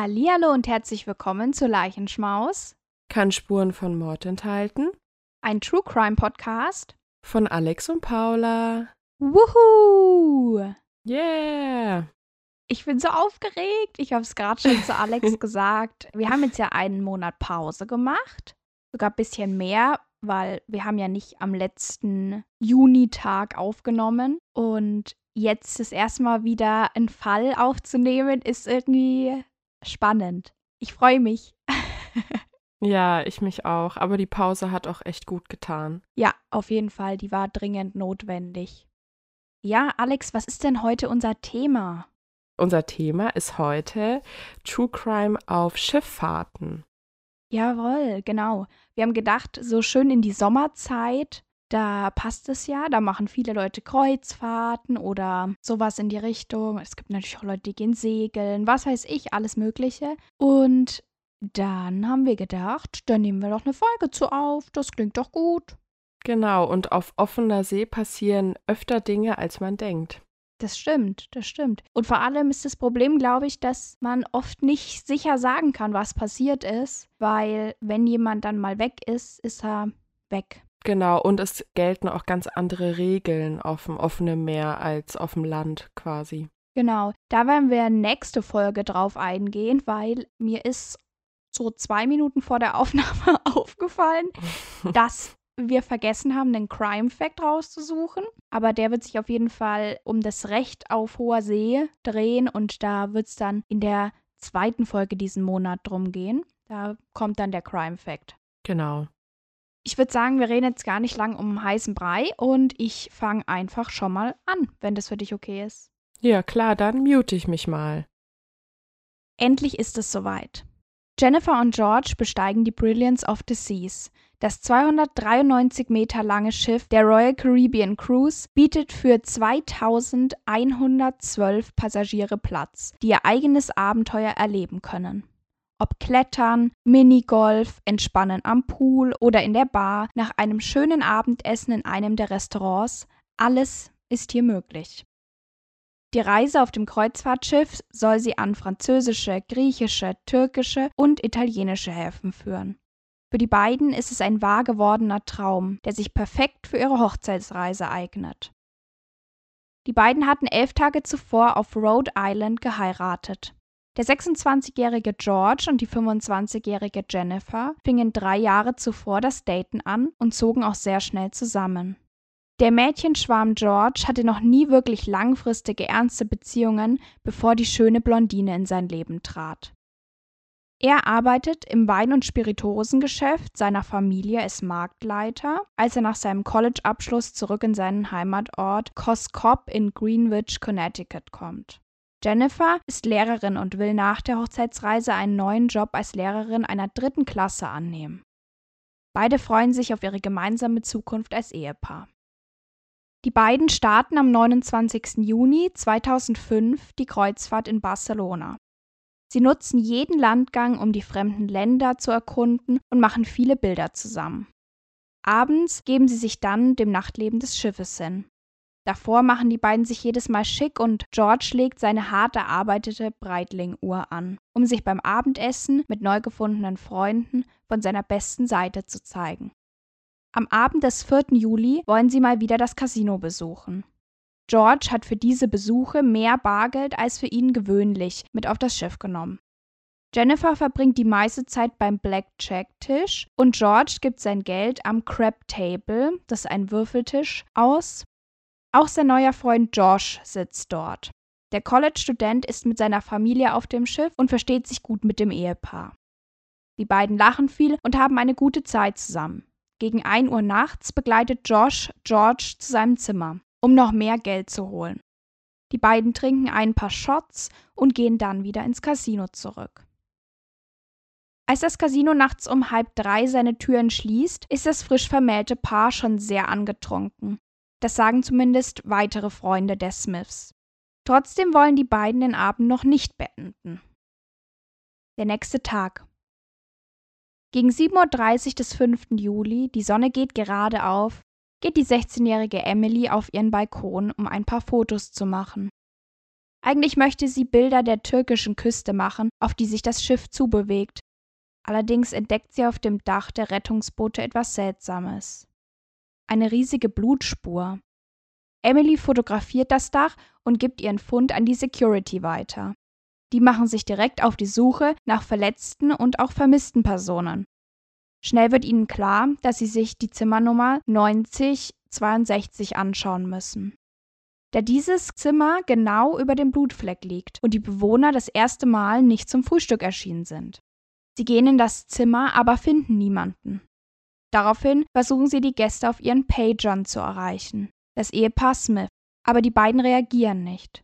Hallihallo und herzlich willkommen zu Leichenschmaus, Kann Spuren von Mord enthalten. ein True Crime Podcast. Von Alex und Paula. Wuhu! Yeah! Ich bin so aufgeregt. Ich habe es gerade schon zu Alex gesagt. Wir haben jetzt ja einen Monat Pause gemacht. Sogar ein bisschen mehr, weil wir haben ja nicht am letzten Junitag aufgenommen. Und jetzt das erste Mal wieder einen Fall aufzunehmen, ist irgendwie spannend. Ich freue mich. Ja, ich mich auch. Aber die Pause hat auch echt gut getan. Ja, auf jeden Fall, die war dringend notwendig. Ja, Alex, was ist denn heute unser Thema? Unser Thema ist heute True Crime auf Schifffahrten. Jawohl, genau. Wir haben gedacht, so schön in die Sommerzeit, da passt es ja. Da machen viele Leute Kreuzfahrten oder sowas in die Richtung. Es gibt natürlich auch Leute, die gehen segeln, was weiß ich, alles Mögliche. Und dann haben wir gedacht, dann nehmen wir doch eine Folge zu auf. Das klingt doch gut. Genau, und auf offener See passieren öfter Dinge, als man denkt. Das stimmt, das stimmt. Und vor allem ist das Problem, glaube ich, dass man oft nicht sicher sagen kann, was passiert ist, weil wenn jemand dann mal weg ist, ist er weg. Genau, und es gelten auch ganz andere Regeln auf dem offenen Meer als auf dem Land quasi. Genau, da werden wir nächste Folge drauf eingehen, weil mir ist so zwei Minuten vor der Aufnahme aufgefallen, dass wir vergessen haben, einen Crime Fact rauszusuchen. Aber der wird sich auf jeden Fall um das Recht auf hoher See drehen und da wird es dann in der zweiten Folge diesen Monat drum gehen. Da kommt dann der Crime Fact. Genau. Ich würde sagen, wir reden jetzt gar nicht lang um heißen Brei und ich fange einfach schon mal an, wenn das für dich okay ist. Ja, klar, dann mute ich mich mal. Endlich ist es soweit. Jennifer und George besteigen die Brilliance of the Seas. Das 293 Meter lange Schiff der Royal Caribbean Cruise bietet für 2112 Passagiere Platz, die ihr eigenes Abenteuer erleben können. Ob Klettern, Minigolf, Entspannen am Pool oder in der Bar, nach einem schönen Abendessen in einem der Restaurants, alles ist hier möglich. Die Reise auf dem Kreuzfahrtschiff soll sie an französische, griechische, türkische und italienische Häfen führen. Für die beiden ist es ein wahr gewordener Traum, der sich perfekt für ihre Hochzeitsreise eignet. Die beiden hatten elf Tage zuvor auf Rhode Island geheiratet. Der 26-jährige George und die 25-jährige Jennifer fingen drei Jahre zuvor das Daten an und zogen auch sehr schnell zusammen. Der Mädchenschwarm George hatte noch nie wirklich langfristige, ernste Beziehungen, bevor die schöne Blondine in sein Leben trat. Er arbeitet im Wein- und Spirituosengeschäft seiner Familie ist Marktleiter, als er nach seinem College-Abschluss zurück in seinen Heimatort Coscob in Greenwich, Connecticut kommt. Jennifer ist Lehrerin und will nach der Hochzeitsreise einen neuen Job als Lehrerin einer dritten Klasse annehmen. Beide freuen sich auf ihre gemeinsame Zukunft als Ehepaar. Die beiden starten am 29. Juni 2005 die Kreuzfahrt in Barcelona. Sie nutzen jeden Landgang, um die fremden Länder zu erkunden und machen viele Bilder zusammen. Abends geben sie sich dann dem Nachtleben des Schiffes hin. Davor machen die beiden sich jedes Mal schick und George legt seine hart erarbeitete Breitling-Uhr an, um sich beim Abendessen mit neu gefundenen Freunden von seiner besten Seite zu zeigen. Am Abend des 4. Juli wollen sie mal wieder das Casino besuchen. George hat für diese Besuche mehr Bargeld als für ihn gewöhnlich mit auf das Schiff genommen. Jennifer verbringt die meiste Zeit beim Blackjack-Tisch und George gibt sein Geld am Crab Table, das ist ein Würfeltisch, aus. Auch sein neuer Freund Josh sitzt dort. Der College-Student ist mit seiner Familie auf dem Schiff und versteht sich gut mit dem Ehepaar. Die beiden lachen viel und haben eine gute Zeit zusammen. Gegen 1 Uhr nachts begleitet Josh George zu seinem Zimmer um noch mehr Geld zu holen. Die beiden trinken ein paar Shots und gehen dann wieder ins Casino zurück. Als das Casino nachts um halb drei seine Türen schließt, ist das frisch vermählte Paar schon sehr angetrunken. Das sagen zumindest weitere Freunde der Smiths. Trotzdem wollen die beiden den Abend noch nicht beenden. Der nächste Tag. Gegen 7.30 Uhr des 5. Juli, die Sonne geht gerade auf, geht die 16-jährige Emily auf ihren Balkon, um ein paar Fotos zu machen. Eigentlich möchte sie Bilder der türkischen Küste machen, auf die sich das Schiff zubewegt. Allerdings entdeckt sie auf dem Dach der Rettungsboote etwas Seltsames. Eine riesige Blutspur. Emily fotografiert das Dach und gibt ihren Fund an die Security weiter. Die machen sich direkt auf die Suche nach verletzten und auch vermissten Personen. Schnell wird ihnen klar, dass sie sich die Zimmernummer 9062 anschauen müssen. Da dieses Zimmer genau über dem Blutfleck liegt und die Bewohner das erste Mal nicht zum Frühstück erschienen sind. Sie gehen in das Zimmer, aber finden niemanden. Daraufhin versuchen sie die Gäste auf ihren Pagern zu erreichen, das Ehepaar Smith, aber die beiden reagieren nicht.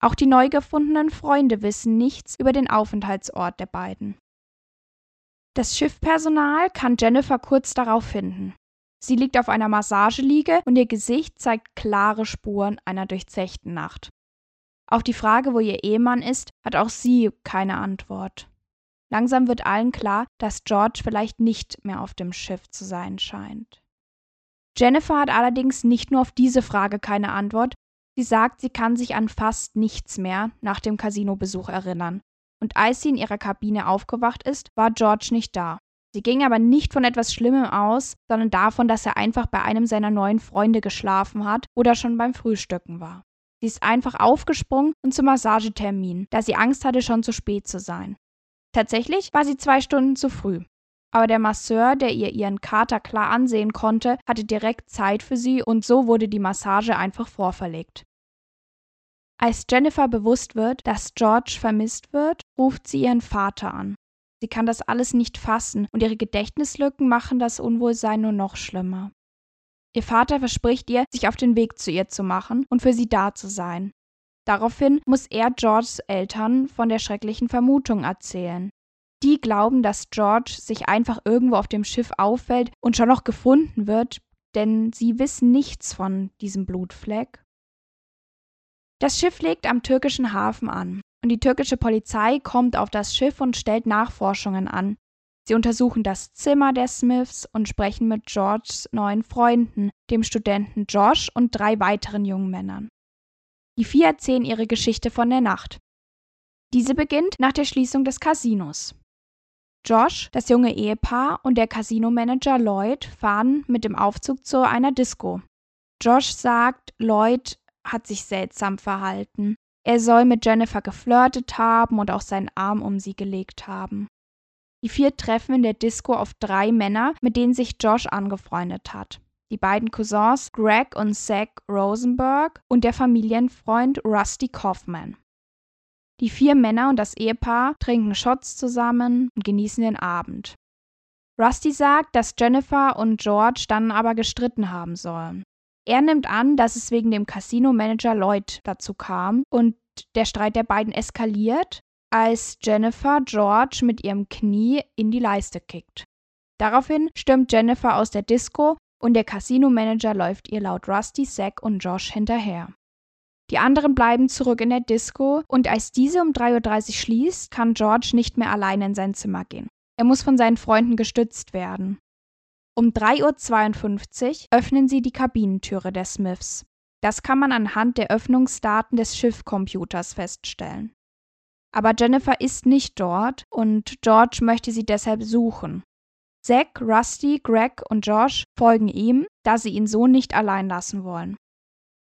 Auch die neu gefundenen Freunde wissen nichts über den Aufenthaltsort der beiden. Das Schiffpersonal kann Jennifer kurz darauf finden. Sie liegt auf einer Massageliege und ihr Gesicht zeigt klare Spuren einer durchzechten Nacht. Auf die Frage, wo ihr Ehemann ist, hat auch sie keine Antwort. Langsam wird allen klar, dass George vielleicht nicht mehr auf dem Schiff zu sein scheint. Jennifer hat allerdings nicht nur auf diese Frage keine Antwort, sie sagt, sie kann sich an fast nichts mehr nach dem Casinobesuch erinnern. Und als sie in ihrer Kabine aufgewacht ist, war George nicht da. Sie ging aber nicht von etwas Schlimmem aus, sondern davon, dass er einfach bei einem seiner neuen Freunde geschlafen hat oder schon beim Frühstücken war. Sie ist einfach aufgesprungen und zum Massagetermin, da sie Angst hatte, schon zu spät zu sein. Tatsächlich war sie zwei Stunden zu früh. Aber der Masseur, der ihr ihren Kater klar ansehen konnte, hatte direkt Zeit für sie und so wurde die Massage einfach vorverlegt. Als Jennifer bewusst wird, dass George vermisst wird, ruft sie ihren Vater an. Sie kann das alles nicht fassen und ihre Gedächtnislücken machen das Unwohlsein nur noch schlimmer. Ihr Vater verspricht ihr, sich auf den Weg zu ihr zu machen und für sie da zu sein. Daraufhin muss er Georges Eltern von der schrecklichen Vermutung erzählen. Die glauben, dass George sich einfach irgendwo auf dem Schiff auffällt und schon noch gefunden wird, denn sie wissen nichts von diesem Blutfleck. Das Schiff legt am türkischen Hafen an und die türkische Polizei kommt auf das Schiff und stellt Nachforschungen an. Sie untersuchen das Zimmer der Smiths und sprechen mit Georges neuen Freunden, dem Studenten Josh und drei weiteren jungen Männern. Die vier erzählen ihre Geschichte von der Nacht. Diese beginnt nach der Schließung des Casinos. Josh, das junge Ehepaar und der Casinomanager Lloyd fahren mit dem Aufzug zu einer Disco. Josh sagt, Lloyd hat sich seltsam verhalten. Er soll mit Jennifer geflirtet haben und auch seinen Arm um sie gelegt haben. Die vier treffen in der Disco auf drei Männer, mit denen sich Josh angefreundet hat die beiden Cousins Greg und Zach Rosenberg und der Familienfreund Rusty Kaufman. Die vier Männer und das Ehepaar trinken Shots zusammen und genießen den Abend. Rusty sagt, dass Jennifer und George dann aber gestritten haben sollen. Er nimmt an, dass es wegen dem Casino-Manager Lloyd dazu kam und der Streit der beiden eskaliert, als Jennifer George mit ihrem Knie in die Leiste kickt. Daraufhin stürmt Jennifer aus der Disco und der Casino-Manager läuft ihr laut Rusty, Zack und Josh hinterher. Die anderen bleiben zurück in der Disco und als diese um 3.30 Uhr schließt, kann George nicht mehr alleine in sein Zimmer gehen. Er muss von seinen Freunden gestützt werden. Um 3.52 Uhr öffnen sie die Kabinentüre der Smiths. Das kann man anhand der Öffnungsdaten des Schiffcomputers feststellen. Aber Jennifer ist nicht dort und George möchte sie deshalb suchen. Zack, Rusty, Greg und Josh folgen ihm, da sie ihn so nicht allein lassen wollen.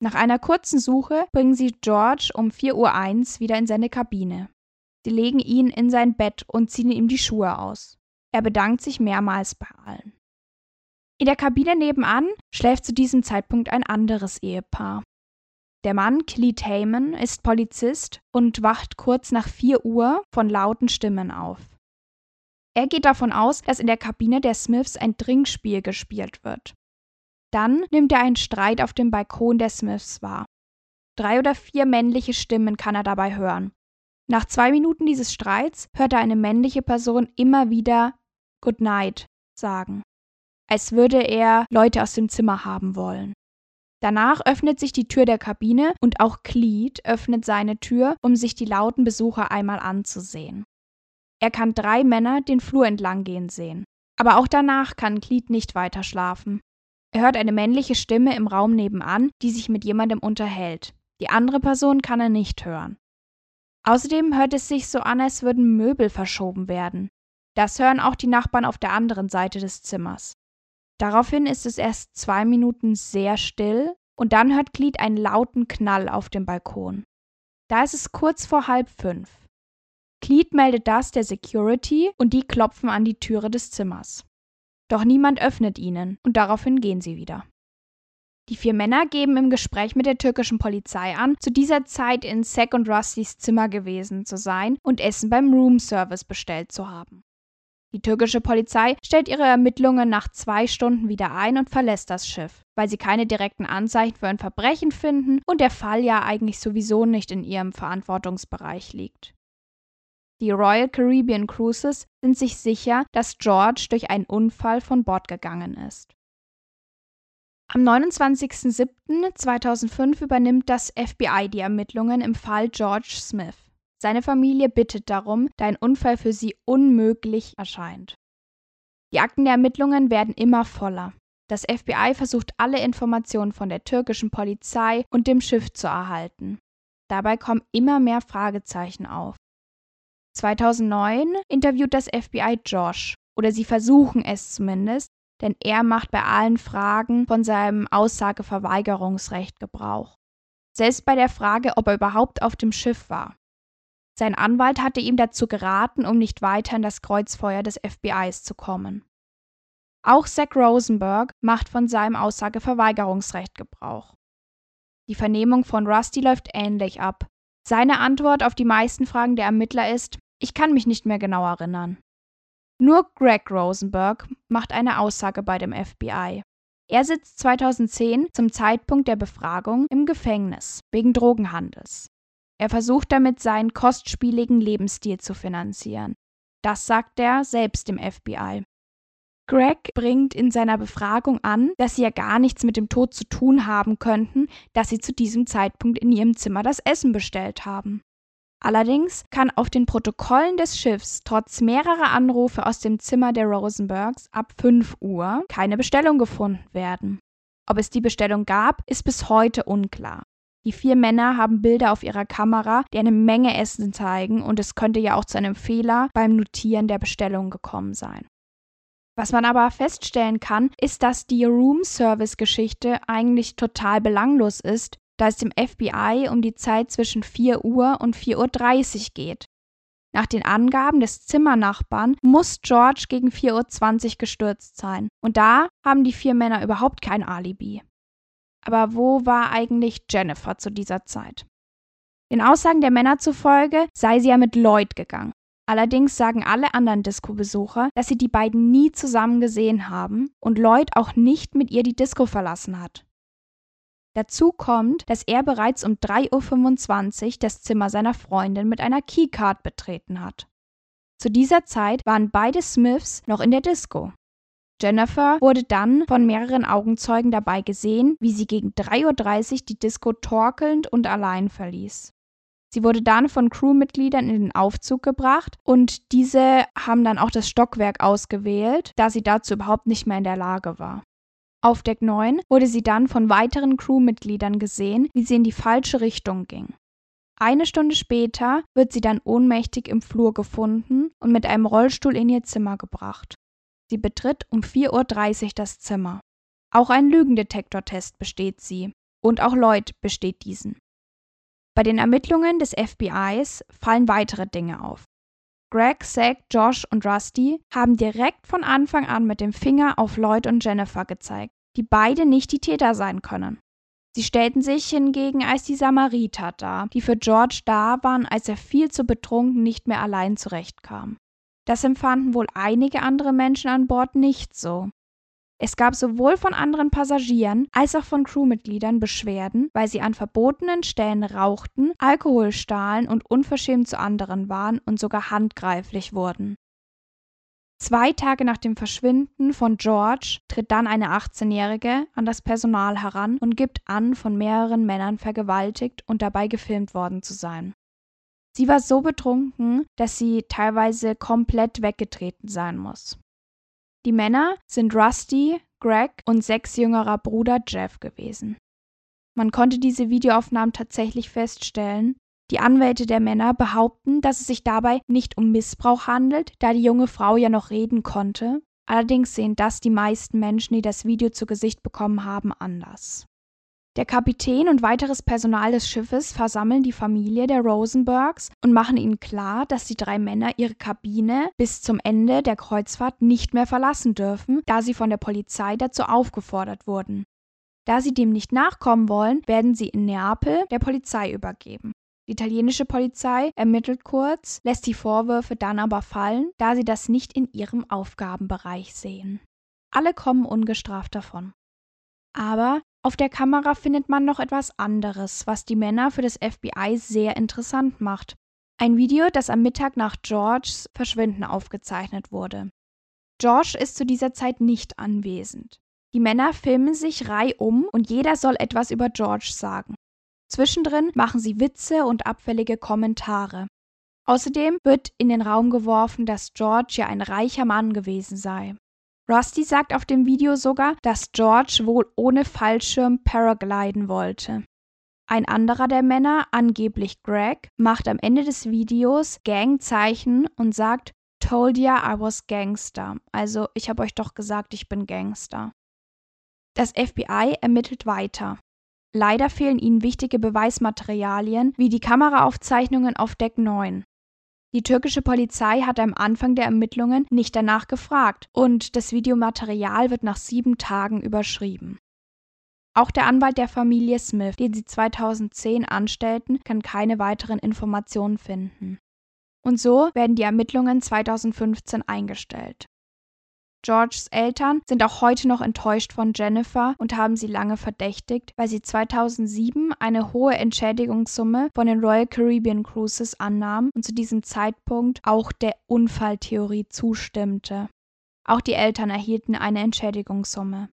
Nach einer kurzen Suche bringen sie George um 4.01 Uhr wieder in seine Kabine. Sie legen ihn in sein Bett und ziehen ihm die Schuhe aus. Er bedankt sich mehrmals bei allen. In der Kabine nebenan schläft zu diesem Zeitpunkt ein anderes Ehepaar. Der Mann, Cleet Heyman, ist Polizist und wacht kurz nach 4 Uhr von lauten Stimmen auf. Er geht davon aus, dass in der Kabine der Smiths ein Trinkspiel gespielt wird. Dann nimmt er einen Streit auf dem Balkon der Smiths wahr. Drei oder vier männliche Stimmen kann er dabei hören. Nach zwei Minuten dieses Streits hört er eine männliche Person immer wieder Good Night sagen, als würde er Leute aus dem Zimmer haben wollen. Danach öffnet sich die Tür der Kabine und auch Cleet öffnet seine Tür, um sich die lauten Besucher einmal anzusehen. Er kann drei Männer den Flur entlang gehen sehen. Aber auch danach kann Glied nicht weiter schlafen. Er hört eine männliche Stimme im Raum nebenan, die sich mit jemandem unterhält. Die andere Person kann er nicht hören. Außerdem hört es sich so an, als würden Möbel verschoben werden. Das hören auch die Nachbarn auf der anderen Seite des Zimmers. Daraufhin ist es erst zwei Minuten sehr still und dann hört Glied einen lauten Knall auf dem Balkon. Da ist es kurz vor halb fünf. Cleet meldet das der Security und die klopfen an die Türe des Zimmers. Doch niemand öffnet ihnen und daraufhin gehen sie wieder. Die vier Männer geben im Gespräch mit der türkischen Polizei an, zu dieser Zeit in Zack und Rustys Zimmer gewesen zu sein und Essen beim Roomservice bestellt zu haben. Die türkische Polizei stellt ihre Ermittlungen nach zwei Stunden wieder ein und verlässt das Schiff, weil sie keine direkten Anzeichen für ein Verbrechen finden und der Fall ja eigentlich sowieso nicht in ihrem Verantwortungsbereich liegt. Die Royal Caribbean Cruises sind sich sicher, dass George durch einen Unfall von Bord gegangen ist. Am 29.07.2005 übernimmt das FBI die Ermittlungen im Fall George Smith. Seine Familie bittet darum, da ein Unfall für sie unmöglich erscheint. Die Akten der Ermittlungen werden immer voller. Das FBI versucht alle Informationen von der türkischen Polizei und dem Schiff zu erhalten. Dabei kommen immer mehr Fragezeichen auf. 2009 interviewt das FBI Josh, oder sie versuchen es zumindest, denn er macht bei allen Fragen von seinem Aussageverweigerungsrecht Gebrauch. Selbst bei der Frage, ob er überhaupt auf dem Schiff war. Sein Anwalt hatte ihm dazu geraten, um nicht weiter in das Kreuzfeuer des FBIs zu kommen. Auch Zach Rosenberg macht von seinem Aussageverweigerungsrecht Gebrauch. Die Vernehmung von Rusty läuft ähnlich ab. Seine Antwort auf die meisten Fragen der Ermittler ist, ich kann mich nicht mehr genau erinnern. Nur Greg Rosenberg macht eine Aussage bei dem FBI. Er sitzt 2010 zum Zeitpunkt der Befragung im Gefängnis wegen Drogenhandels. Er versucht damit seinen kostspieligen Lebensstil zu finanzieren. Das sagt er selbst dem FBI. Greg bringt in seiner Befragung an, dass sie ja gar nichts mit dem Tod zu tun haben könnten, dass sie zu diesem Zeitpunkt in ihrem Zimmer das Essen bestellt haben. Allerdings kann auf den Protokollen des Schiffs trotz mehrerer Anrufe aus dem Zimmer der Rosenbergs ab 5 Uhr keine Bestellung gefunden werden. Ob es die Bestellung gab, ist bis heute unklar. Die vier Männer haben Bilder auf ihrer Kamera, die eine Menge Essen zeigen, und es könnte ja auch zu einem Fehler beim Notieren der Bestellung gekommen sein. Was man aber feststellen kann, ist, dass die Room-Service-Geschichte eigentlich total belanglos ist, da es dem FBI um die Zeit zwischen 4 Uhr und 4.30 Uhr geht. Nach den Angaben des Zimmernachbarn muss George gegen 4.20 Uhr gestürzt sein. Und da haben die vier Männer überhaupt kein Alibi. Aber wo war eigentlich Jennifer zu dieser Zeit? Den Aussagen der Männer zufolge sei sie ja mit Lloyd gegangen. Allerdings sagen alle anderen Disco-Besucher, dass sie die beiden nie zusammen gesehen haben und Lloyd auch nicht mit ihr die Disco verlassen hat. Dazu kommt, dass er bereits um 3.25 Uhr das Zimmer seiner Freundin mit einer Keycard betreten hat. Zu dieser Zeit waren beide Smiths noch in der Disco. Jennifer wurde dann von mehreren Augenzeugen dabei gesehen, wie sie gegen 3.30 Uhr die Disco torkelnd und allein verließ. Sie wurde dann von Crewmitgliedern in den Aufzug gebracht und diese haben dann auch das Stockwerk ausgewählt, da sie dazu überhaupt nicht mehr in der Lage war. Auf Deck 9 wurde sie dann von weiteren Crewmitgliedern gesehen, wie sie in die falsche Richtung ging. Eine Stunde später wird sie dann ohnmächtig im Flur gefunden und mit einem Rollstuhl in ihr Zimmer gebracht. Sie betritt um 4.30 Uhr das Zimmer. Auch ein Lügendetektortest besteht sie. Und auch Lloyd besteht diesen. Bei den Ermittlungen des FBIs fallen weitere Dinge auf. Greg, Zack, Josh und Rusty haben direkt von Anfang an mit dem Finger auf Lloyd und Jennifer gezeigt, die beide nicht die Täter sein können. Sie stellten sich hingegen als die Samariter dar, die für George da waren, als er viel zu betrunken nicht mehr allein zurechtkam. Das empfanden wohl einige andere Menschen an Bord nicht so. Es gab sowohl von anderen Passagieren als auch von Crewmitgliedern Beschwerden, weil sie an verbotenen Stellen rauchten, Alkohol stahlen und unverschämt zu anderen waren und sogar handgreiflich wurden. Zwei Tage nach dem Verschwinden von George tritt dann eine 18-Jährige an das Personal heran und gibt an, von mehreren Männern vergewaltigt und dabei gefilmt worden zu sein. Sie war so betrunken, dass sie teilweise komplett weggetreten sein muss. Die Männer sind Rusty, Greg und sechs jüngerer Bruder Jeff gewesen. Man konnte diese Videoaufnahmen tatsächlich feststellen. Die Anwälte der Männer behaupten, dass es sich dabei nicht um Missbrauch handelt, da die junge Frau ja noch reden konnte. Allerdings sehen das die meisten Menschen, die das Video zu Gesicht bekommen haben, anders. Der Kapitän und weiteres Personal des Schiffes versammeln die Familie der Rosenbergs und machen ihnen klar, dass die drei Männer ihre Kabine bis zum Ende der Kreuzfahrt nicht mehr verlassen dürfen, da sie von der Polizei dazu aufgefordert wurden. Da sie dem nicht nachkommen wollen, werden sie in Neapel der Polizei übergeben. Die italienische Polizei ermittelt kurz, lässt die Vorwürfe dann aber fallen, da sie das nicht in ihrem Aufgabenbereich sehen. Alle kommen ungestraft davon. Aber auf der Kamera findet man noch etwas anderes, was die Männer für das FBI sehr interessant macht. Ein Video, das am Mittag nach Georges Verschwinden aufgezeichnet wurde. George ist zu dieser Zeit nicht anwesend. Die Männer filmen sich reihum und jeder soll etwas über George sagen. Zwischendrin machen sie Witze und abfällige Kommentare. Außerdem wird in den Raum geworfen, dass George ja ein reicher Mann gewesen sei. Rusty sagt auf dem Video sogar, dass George wohl ohne Fallschirm paragliden wollte. Ein anderer der Männer, angeblich Greg, macht am Ende des Videos Gangzeichen und sagt, Told ya I was Gangster. Also ich habe euch doch gesagt, ich bin Gangster. Das FBI ermittelt weiter. Leider fehlen ihnen wichtige Beweismaterialien wie die Kameraaufzeichnungen auf Deck 9. Die türkische Polizei hat am Anfang der Ermittlungen nicht danach gefragt und das Videomaterial wird nach sieben Tagen überschrieben. Auch der Anwalt der Familie Smith, den sie 2010 anstellten, kann keine weiteren Informationen finden. Und so werden die Ermittlungen 2015 eingestellt. Georges Eltern sind auch heute noch enttäuscht von Jennifer und haben sie lange verdächtigt, weil sie 2007 eine hohe Entschädigungssumme von den Royal Caribbean Cruises annahm und zu diesem Zeitpunkt auch der Unfalltheorie zustimmte. Auch die Eltern erhielten eine Entschädigungssumme.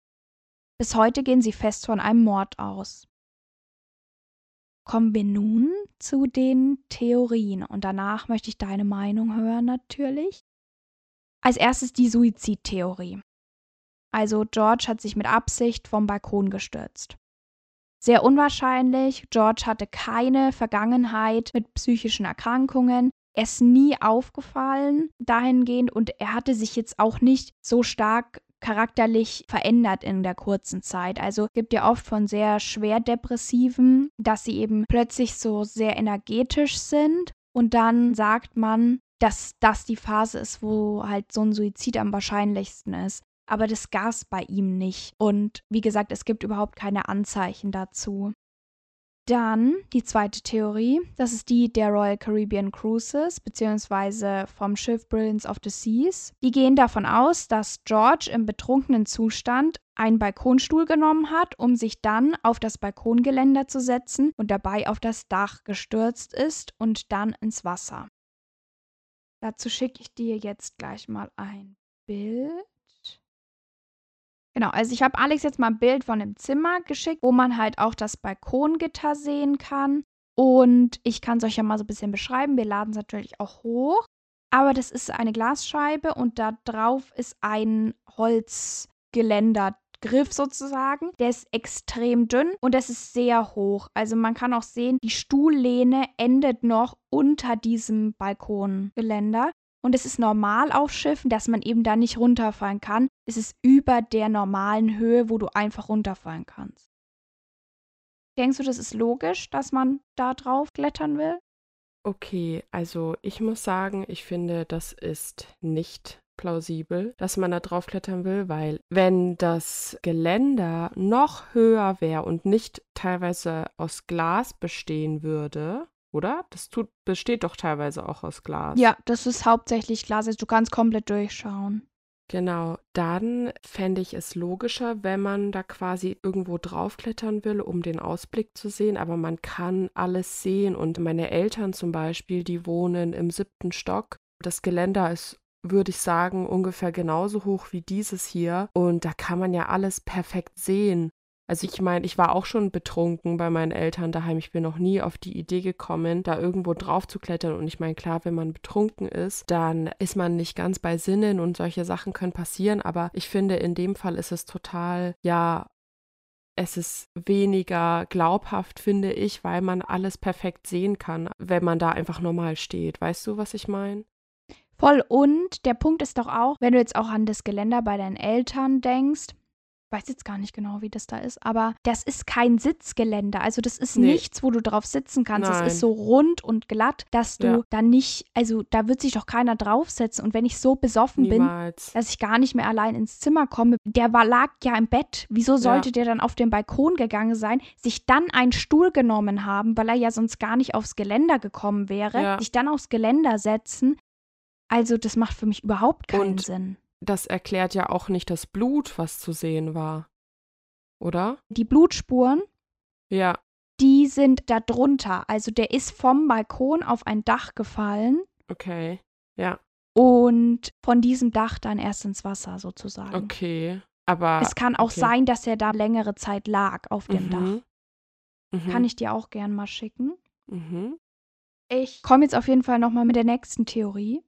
Bis heute gehen sie fest von einem Mord aus. Kommen wir nun zu den Theorien und danach möchte ich deine Meinung hören natürlich. Als erstes die Suizidtheorie. Also George hat sich mit Absicht vom Balkon gestürzt. Sehr unwahrscheinlich, George hatte keine Vergangenheit mit psychischen Erkrankungen, er ist nie aufgefallen dahingehend und er hatte sich jetzt auch nicht so stark charakterlich verändert in der kurzen Zeit. Also gibt ja oft von sehr schwer depressiven, dass sie eben plötzlich so sehr energetisch sind und dann sagt man, dass das die Phase ist, wo halt so ein Suizid am wahrscheinlichsten ist. Aber das gab bei ihm nicht. Und wie gesagt, es gibt überhaupt keine Anzeichen dazu. Dann die zweite Theorie, das ist die der Royal Caribbean Cruises beziehungsweise vom Schiff Brilliance of the Seas. Die gehen davon aus, dass George im betrunkenen Zustand einen Balkonstuhl genommen hat, um sich dann auf das Balkongeländer zu setzen und dabei auf das Dach gestürzt ist und dann ins Wasser. Dazu schicke ich dir jetzt gleich mal ein Bild. Genau, also ich habe Alex jetzt mal ein Bild von dem Zimmer geschickt, wo man halt auch das Balkongitter sehen kann. Und ich kann es euch ja mal so ein bisschen beschreiben. Wir laden es natürlich auch hoch. Aber das ist eine Glasscheibe und da drauf ist ein Holzgeländer Griff sozusagen. Der ist extrem dünn und das ist sehr hoch. Also man kann auch sehen, die Stuhllehne endet noch unter diesem Balkongeländer. Und es ist normal auf Schiffen, dass man eben da nicht runterfallen kann. Es ist über der normalen Höhe, wo du einfach runterfallen kannst. Denkst du, das ist logisch, dass man da drauf klettern will? Okay, also ich muss sagen, ich finde, das ist nicht plausibel, dass man da drauf klettern will, weil wenn das Geländer noch höher wäre und nicht teilweise aus Glas bestehen würde, oder? Das tut, besteht doch teilweise auch aus Glas. Ja, das ist hauptsächlich Glas, also du kannst komplett durchschauen. Genau, dann fände ich es logischer, wenn man da quasi irgendwo draufklettern will, um den Ausblick zu sehen, aber man kann alles sehen und meine Eltern zum Beispiel, die wohnen im siebten Stock. Das Geländer ist würde ich sagen, ungefähr genauso hoch wie dieses hier. Und da kann man ja alles perfekt sehen. Also ich meine, ich war auch schon betrunken bei meinen Eltern daheim. Ich bin noch nie auf die Idee gekommen, da irgendwo drauf zu klettern. Und ich meine, klar, wenn man betrunken ist, dann ist man nicht ganz bei Sinnen und solche Sachen können passieren. Aber ich finde, in dem Fall ist es total, ja, es ist weniger glaubhaft, finde ich, weil man alles perfekt sehen kann, wenn man da einfach normal steht. Weißt du, was ich meine? Voll. Und der Punkt ist doch auch, wenn du jetzt auch an das Geländer bei deinen Eltern denkst, weiß jetzt gar nicht genau, wie das da ist, aber das ist kein Sitzgeländer. Also das ist nee. nichts, wo du drauf sitzen kannst. Nein. Das ist so rund und glatt, dass du ja. da nicht, also da wird sich doch keiner draufsetzen. Und wenn ich so besoffen Niemals. bin, dass ich gar nicht mehr allein ins Zimmer komme, der war, lag ja im Bett. Wieso sollte ja. der dann auf den Balkon gegangen sein, sich dann einen Stuhl genommen haben, weil er ja sonst gar nicht aufs Geländer gekommen wäre, ja. sich dann aufs Geländer setzen? Also das macht für mich überhaupt keinen und Sinn das erklärt ja auch nicht das Blut, was zu sehen war. Oder? Die Blutspuren? Ja. Die sind da drunter. Also der ist vom Balkon auf ein Dach gefallen. Okay. Ja. Und von diesem Dach dann erst ins Wasser sozusagen. Okay. Aber. Es kann auch okay. sein, dass er da längere Zeit lag auf dem mhm. Dach. Mhm. Kann ich dir auch gern mal schicken. Mhm. Ich komme jetzt auf jeden Fall nochmal mit der nächsten Theorie.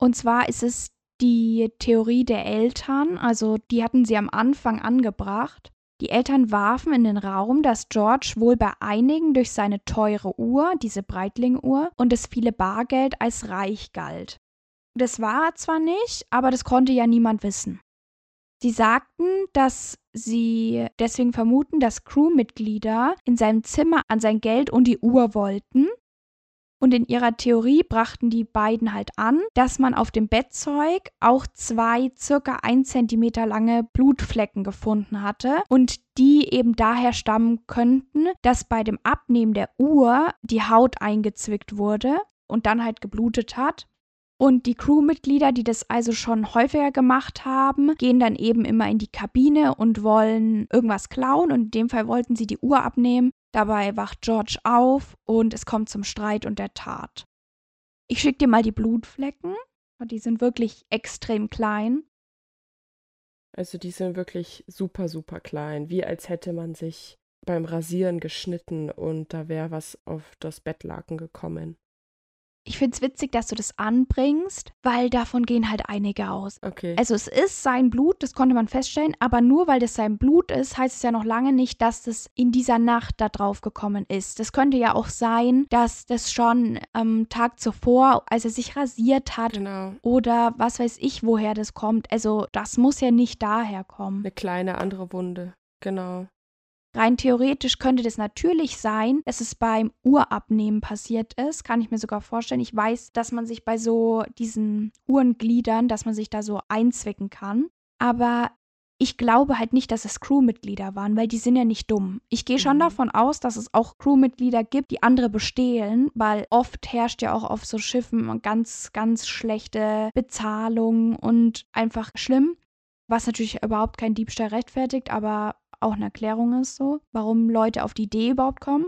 Und zwar ist es die Theorie der Eltern, also die hatten sie am Anfang angebracht. Die Eltern warfen in den Raum, dass George wohl bei einigen durch seine teure Uhr, diese Breitling-Uhr, und das viele Bargeld als reich galt. Das war er zwar nicht, aber das konnte ja niemand wissen. Sie sagten, dass sie deswegen vermuten, dass Crewmitglieder in seinem Zimmer an sein Geld und die Uhr wollten und in ihrer Theorie brachten die beiden halt an, dass man auf dem Bettzeug auch zwei circa ein Zentimeter lange Blutflecken gefunden hatte und die eben daher stammen könnten, dass bei dem Abnehmen der Uhr die Haut eingezwickt wurde und dann halt geblutet hat. Und die Crewmitglieder, die das also schon häufiger gemacht haben, gehen dann eben immer in die Kabine und wollen irgendwas klauen. Und in dem Fall wollten sie die Uhr abnehmen. Dabei wacht George auf und es kommt zum Streit und der Tat. Ich schicke dir mal die Blutflecken. Die sind wirklich extrem klein. Also die sind wirklich super, super klein. Wie als hätte man sich beim Rasieren geschnitten und da wäre was auf das Bettlaken gekommen. Ich finde es witzig, dass du das anbringst, weil davon gehen halt einige aus. Okay. Also es ist sein Blut, das konnte man feststellen, aber nur weil das sein Blut ist, heißt es ja noch lange nicht, dass das in dieser Nacht da drauf gekommen ist. Das könnte ja auch sein, dass das schon am ähm, Tag zuvor, als er sich rasiert hat genau. oder was weiß ich, woher das kommt. Also das muss ja nicht daher kommen. Eine kleine andere Wunde. Genau. Rein theoretisch könnte das natürlich sein, dass es beim Uhrabnehmen passiert ist. Kann ich mir sogar vorstellen. Ich weiß, dass man sich bei so diesen Uhrengliedern, dass man sich da so einzwicken kann. Aber ich glaube halt nicht, dass es Crewmitglieder waren, weil die sind ja nicht dumm. Ich gehe schon mhm. davon aus, dass es auch Crewmitglieder gibt, die andere bestehlen, weil oft herrscht ja auch auf so Schiffen ganz, ganz schlechte Bezahlung und einfach schlimm. Was natürlich überhaupt kein Diebstahl rechtfertigt, aber auch eine Erklärung ist so, warum Leute auf die Idee überhaupt kommen.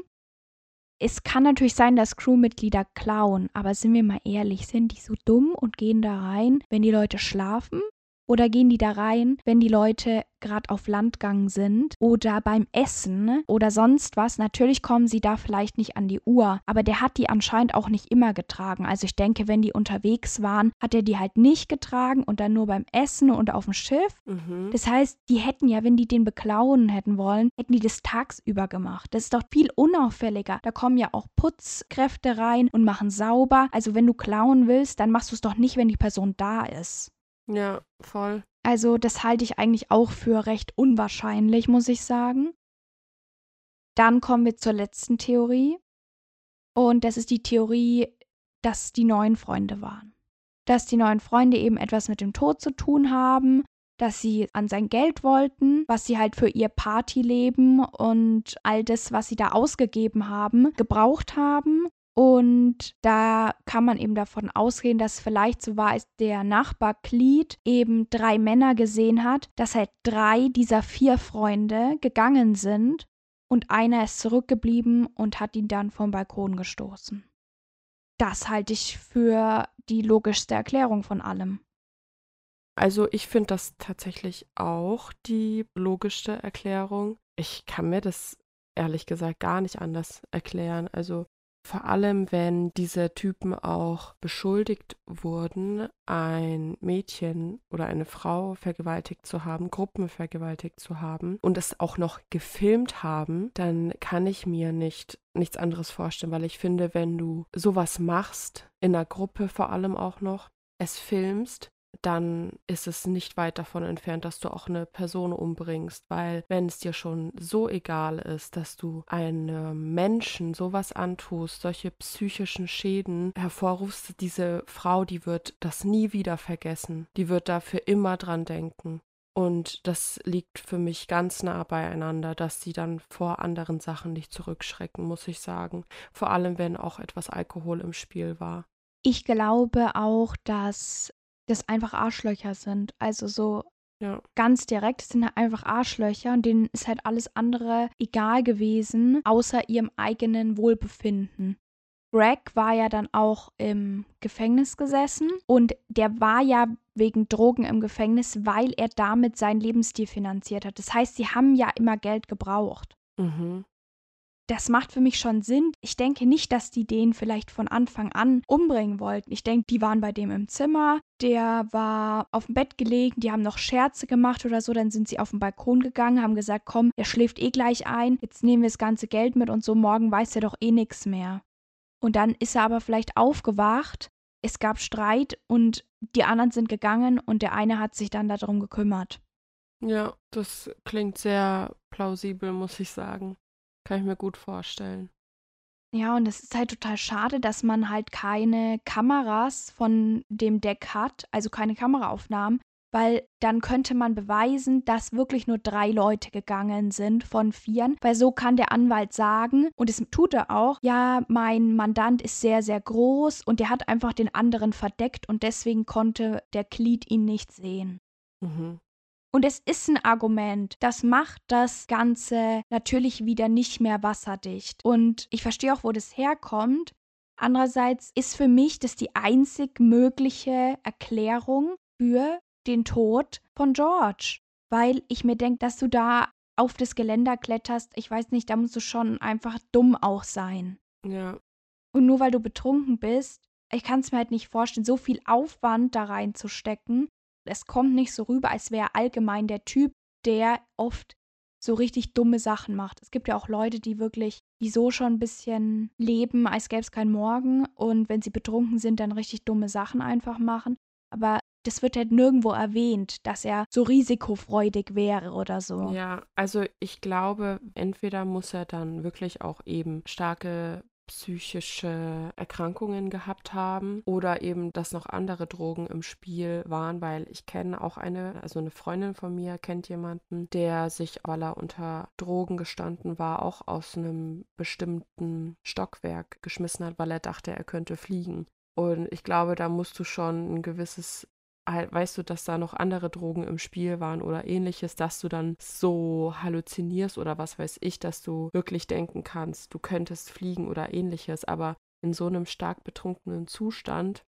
Es kann natürlich sein, dass Crewmitglieder klauen, aber sind wir mal ehrlich, sind die so dumm und gehen da rein, wenn die Leute schlafen? Oder gehen die da rein, wenn die Leute gerade auf Landgang sind oder beim Essen oder sonst was? Natürlich kommen sie da vielleicht nicht an die Uhr, aber der hat die anscheinend auch nicht immer getragen. Also ich denke, wenn die unterwegs waren, hat er die halt nicht getragen und dann nur beim Essen und auf dem Schiff. Mhm. Das heißt, die hätten ja, wenn die den beklauen hätten wollen, hätten die das tagsüber gemacht. Das ist doch viel unauffälliger. Da kommen ja auch Putzkräfte rein und machen sauber. Also wenn du klauen willst, dann machst du es doch nicht, wenn die Person da ist. Ja, voll. Also das halte ich eigentlich auch für recht unwahrscheinlich, muss ich sagen. Dann kommen wir zur letzten Theorie. Und das ist die Theorie, dass die neuen Freunde waren. Dass die neuen Freunde eben etwas mit dem Tod zu tun haben, dass sie an sein Geld wollten, was sie halt für ihr Partyleben und all das, was sie da ausgegeben haben, gebraucht haben und da kann man eben davon ausgehen, dass vielleicht so war, als der Nachbar Cleet eben drei Männer gesehen hat, dass halt drei dieser vier Freunde gegangen sind und einer ist zurückgeblieben und hat ihn dann vom Balkon gestoßen. Das halte ich für die logischste Erklärung von allem. Also ich finde das tatsächlich auch die logischste Erklärung. Ich kann mir das ehrlich gesagt gar nicht anders erklären. Also Vor allem, wenn diese Typen auch beschuldigt wurden, ein Mädchen oder eine Frau vergewaltigt zu haben, Gruppen vergewaltigt zu haben und es auch noch gefilmt haben, dann kann ich mir nicht nichts anderes vorstellen, weil ich finde, wenn du sowas machst, in einer Gruppe vor allem auch noch, es filmst, dann ist es nicht weit davon entfernt, dass du auch eine Person umbringst, weil wenn es dir schon so egal ist, dass du einem Menschen sowas antust, solche psychischen Schäden hervorrufst, diese Frau, die wird das nie wieder vergessen, die wird dafür immer dran denken. Und das liegt für mich ganz nah beieinander, dass sie dann vor anderen Sachen nicht zurückschrecken, muss ich sagen. Vor allem, wenn auch etwas Alkohol im Spiel war. Ich glaube auch, dass das einfach Arschlöcher sind. Also so ja. ganz direkt, es sind halt einfach Arschlöcher und denen ist halt alles andere egal gewesen, außer ihrem eigenen Wohlbefinden. Greg war ja dann auch im Gefängnis gesessen und der war ja wegen Drogen im Gefängnis, weil er damit seinen Lebensstil finanziert hat. Das heißt, sie haben ja immer Geld gebraucht. Mhm das macht für mich schon Sinn. Ich denke nicht, dass die den vielleicht von Anfang an umbringen wollten. Ich denke, die waren bei dem im Zimmer, der war auf dem Bett gelegen, die haben noch Scherze gemacht oder so, dann sind sie auf den Balkon gegangen, haben gesagt, komm, er schläft eh gleich ein, jetzt nehmen wir das ganze Geld mit und so, morgen weiß er doch eh nichts mehr. Und dann ist er aber vielleicht aufgewacht, es gab Streit und die anderen sind gegangen und der eine hat sich dann darum gekümmert. Ja, das klingt sehr plausibel, muss ich sagen. Kann ich mir gut vorstellen. Ja, und es ist halt total schade, dass man halt keine Kameras von dem Deck hat, also keine Kameraaufnahmen, weil dann könnte man beweisen, dass wirklich nur drei Leute gegangen sind von vieren, weil so kann der Anwalt sagen, und es tut er auch, ja, mein Mandant ist sehr, sehr groß und der hat einfach den anderen verdeckt und deswegen konnte der Glied ihn nicht sehen. Mhm. Und es ist ein Argument. Das macht das Ganze natürlich wieder nicht mehr wasserdicht. Und ich verstehe auch, wo das herkommt. Andererseits ist für mich das die einzig mögliche Erklärung für den Tod von George. Weil ich mir denke, dass du da auf das Geländer kletterst, ich weiß nicht, da musst du schon einfach dumm auch sein. Ja. Und nur weil du betrunken bist, ich kann es mir halt nicht vorstellen, so viel Aufwand da reinzustecken es kommt nicht so rüber, als wäre allgemein der Typ, der oft so richtig dumme Sachen macht. Es gibt ja auch Leute, die wirklich, die so schon ein bisschen leben, als gäbe es keinen Morgen und wenn sie betrunken sind, dann richtig dumme Sachen einfach machen. Aber das wird halt nirgendwo erwähnt, dass er so risikofreudig wäre oder so. Ja, also ich glaube, entweder muss er dann wirklich auch eben starke psychische Erkrankungen gehabt haben oder eben, dass noch andere Drogen im Spiel waren, weil ich kenne auch eine, also eine Freundin von mir kennt jemanden, der sich, weil er unter Drogen gestanden war, auch aus einem bestimmten Stockwerk geschmissen hat, weil er dachte, er könnte fliegen. Und ich glaube, da musst du schon ein gewisses halt, weißt du, dass da noch andere Drogen im Spiel waren oder ähnliches, dass du dann so halluzinierst oder was weiß ich, dass du wirklich denken kannst, du könntest fliegen oder ähnliches, aber in so einem stark betrunkenen Zustand,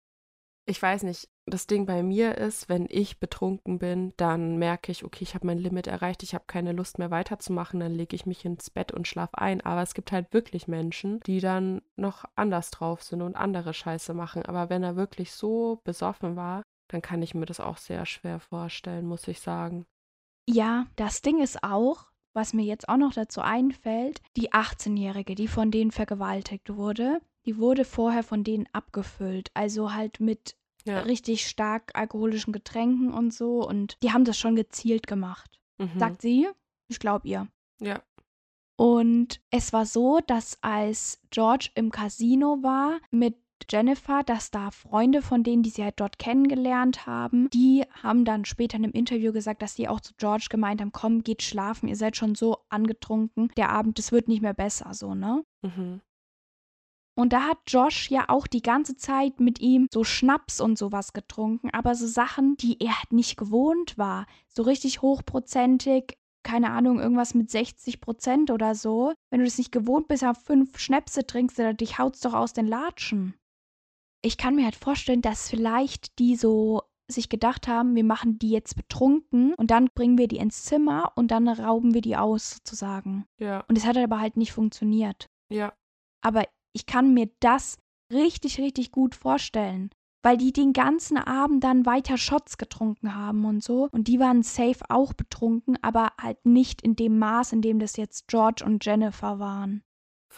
ich weiß nicht, das Ding bei mir ist, wenn ich betrunken bin, dann merke ich, okay, ich habe mein Limit erreicht, ich habe keine Lust mehr weiterzumachen, dann lege ich mich ins Bett und schlafe ein. Aber es gibt halt wirklich Menschen, die dann noch anders drauf sind und andere Scheiße machen. Aber wenn er wirklich so besoffen war, dann kann ich mir das auch sehr schwer vorstellen, muss ich sagen. Ja, das Ding ist auch, was mir jetzt auch noch dazu einfällt, die 18-Jährige, die von denen vergewaltigt wurde, die wurde vorher von denen abgefüllt. Also halt mit ja. richtig stark alkoholischen Getränken und so. Und die haben das schon gezielt gemacht. Mhm. Sagt sie. Ich glaube ihr. Ja. Und es war so, dass als George im Casino war mit Jennifer, dass da Freunde von denen, die sie halt dort kennengelernt haben, die haben dann später in einem Interview gesagt, dass sie auch zu George gemeint haben, komm, geht schlafen, ihr seid schon so angetrunken, der Abend, es wird nicht mehr besser, so, ne? Mhm. Und da hat Josh ja auch die ganze Zeit mit ihm so Schnaps und sowas getrunken, aber so Sachen, die er halt nicht gewohnt war. So richtig hochprozentig, keine Ahnung, irgendwas mit 60 Prozent oder so. Wenn du das nicht gewohnt bist, auf fünf Schnäpse trinkst, dann dich haut's doch aus den Latschen ich kann mir halt vorstellen, dass vielleicht die so sich gedacht haben, wir machen die jetzt betrunken und dann bringen wir die ins Zimmer und dann rauben wir die aus sozusagen. Ja. Und es hat aber halt nicht funktioniert. Ja. Aber ich kann mir das richtig, richtig gut vorstellen. Weil die den ganzen Abend dann weiter Shots getrunken haben und so. Und die waren safe auch betrunken, aber halt nicht in dem Maß, in dem das jetzt George und Jennifer waren.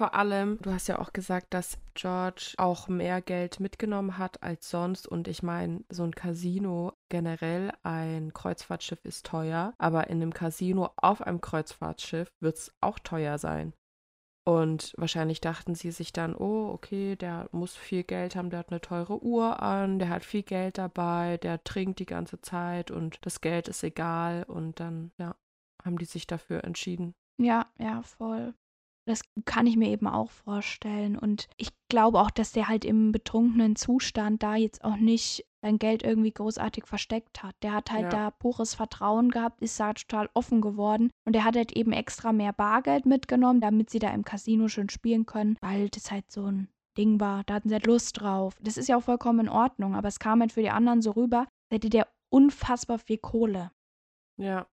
Vor allem, du hast ja auch gesagt, dass George auch mehr Geld mitgenommen hat als sonst. Und ich meine, so ein Casino generell, ein Kreuzfahrtschiff ist teuer, aber in einem Casino auf einem Kreuzfahrtschiff wird es auch teuer sein. Und wahrscheinlich dachten sie sich dann, oh, okay, der muss viel Geld haben, der hat eine teure Uhr an, der hat viel Geld dabei, der trinkt die ganze Zeit und das Geld ist egal. Und dann, ja, haben die sich dafür entschieden. Ja, ja, voll. Das kann ich mir eben auch vorstellen. Und ich glaube auch, dass der halt im betrunkenen Zustand da jetzt auch nicht sein Geld irgendwie großartig versteckt hat. Der hat halt ja. da pures Vertrauen gehabt, ist da total offen geworden. Und er hat halt eben extra mehr Bargeld mitgenommen, damit sie da im Casino schön spielen können, weil das halt so ein Ding war. Da hatten sie halt Lust drauf. Das ist ja auch vollkommen in Ordnung, aber es kam halt für die anderen so rüber, hätte der unfassbar viel Kohle. Ja.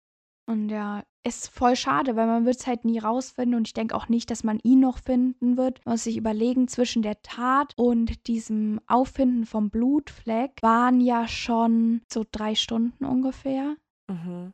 Und ja, ist voll schade, weil man wird es halt nie rausfinden und ich denke auch nicht, dass man ihn noch finden wird. Man muss sich überlegen, zwischen der Tat und diesem Auffinden vom Blutfleck waren ja schon so drei Stunden ungefähr. Mhm.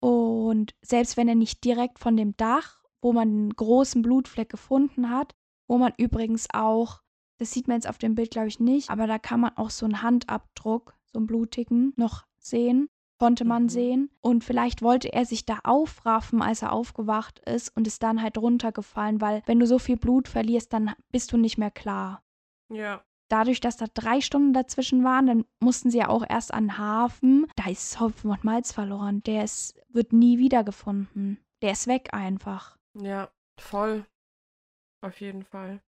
Und selbst wenn er nicht direkt von dem Dach, wo man einen großen Blutfleck gefunden hat, wo man übrigens auch, das sieht man jetzt auf dem Bild glaube ich nicht, aber da kann man auch so einen Handabdruck, so einen blutigen, noch sehen konnte man mhm. sehen. Und vielleicht wollte er sich da aufraffen, als er aufgewacht ist und ist dann halt runtergefallen, weil wenn du so viel Blut verlierst, dann bist du nicht mehr klar. Ja. Dadurch, dass da drei Stunden dazwischen waren, dann mussten sie ja auch erst an den Hafen. Da ist Hopfen und Malz verloren. Der ist, wird nie wiedergefunden. Der ist weg einfach. Ja, voll. Auf jeden Fall.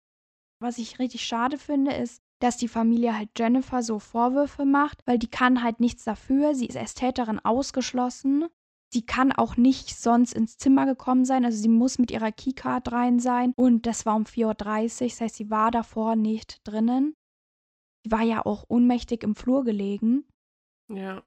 Was ich richtig schade finde, ist, dass die Familie halt Jennifer so Vorwürfe macht, weil die kann halt nichts dafür. Sie ist als Täterin ausgeschlossen. Sie kann auch nicht sonst ins Zimmer gekommen sein. Also sie muss mit ihrer Keycard rein sein. Und das war um 4.30 Uhr. Das heißt, sie war davor nicht drinnen. Sie war ja auch ohnmächtig im Flur gelegen. Ja.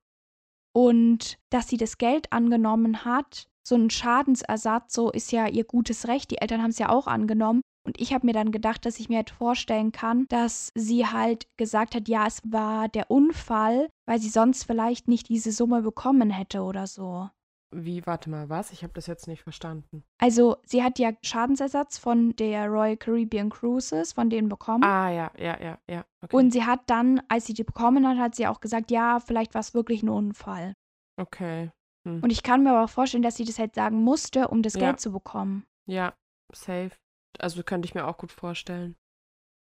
Und dass sie das Geld angenommen hat, so ein Schadensersatz, so ist ja ihr gutes Recht. Die Eltern haben es ja auch angenommen. Und ich habe mir dann gedacht, dass ich mir halt vorstellen kann, dass sie halt gesagt hat, ja, es war der Unfall, weil sie sonst vielleicht nicht diese Summe bekommen hätte oder so. Wie, warte mal, was? Ich habe das jetzt nicht verstanden. Also, sie hat ja Schadensersatz von der Royal Caribbean Cruises, von denen bekommen. Ah, ja, ja, ja, ja. Okay. Und sie hat dann, als sie die bekommen hat, hat sie auch gesagt, ja, vielleicht war es wirklich ein Unfall. Okay. Hm. Und ich kann mir aber vorstellen, dass sie das halt sagen musste, um das ja. Geld zu bekommen. Ja, safe. Also könnte ich mir auch gut vorstellen.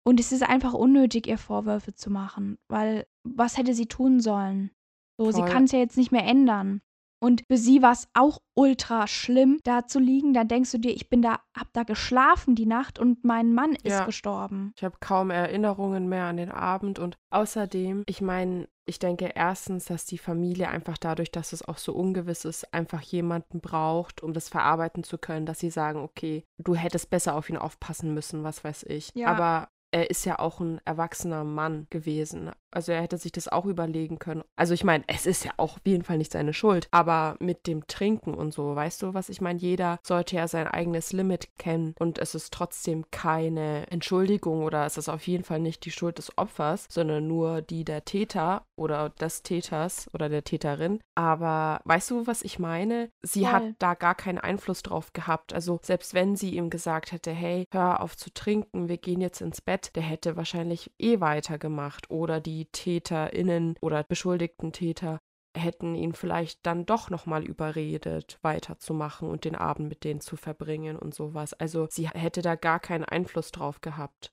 Und es ist einfach unnötig, ihr Vorwürfe zu machen, weil was hätte sie tun sollen? So, Voll. sie kann es ja jetzt nicht mehr ändern. Und für sie war es auch ultra schlimm, da zu liegen. Da denkst du dir, ich bin da, hab da geschlafen die Nacht und mein Mann ist ja. gestorben. Ich habe kaum Erinnerungen mehr an den Abend und außerdem, ich meine, ich denke erstens, dass die Familie einfach dadurch, dass es auch so ungewiss ist, einfach jemanden braucht, um das verarbeiten zu können, dass sie sagen, okay, du hättest besser auf ihn aufpassen müssen, was weiß ich. Ja. Aber er ist ja auch ein erwachsener Mann gewesen. Also er hätte sich das auch überlegen können. Also ich meine, es ist ja auch auf jeden Fall nicht seine Schuld. Aber mit dem Trinken und so, weißt du, was ich meine? Jeder sollte ja sein eigenes Limit kennen. Und es ist trotzdem keine Entschuldigung oder es ist auf jeden Fall nicht die Schuld des Opfers, sondern nur die der Täter oder des Täters oder der Täterin. Aber weißt du, was ich meine? Sie Voll. hat da gar keinen Einfluss drauf gehabt. Also selbst wenn sie ihm gesagt hätte, hey, hör auf zu trinken, wir gehen jetzt ins Bett, der hätte wahrscheinlich eh weitergemacht. Oder die TäterInnen oder beschuldigten Täter hätten ihn vielleicht dann doch nochmal überredet, weiterzumachen und den Abend mit denen zu verbringen und sowas. Also sie hätte da gar keinen Einfluss drauf gehabt.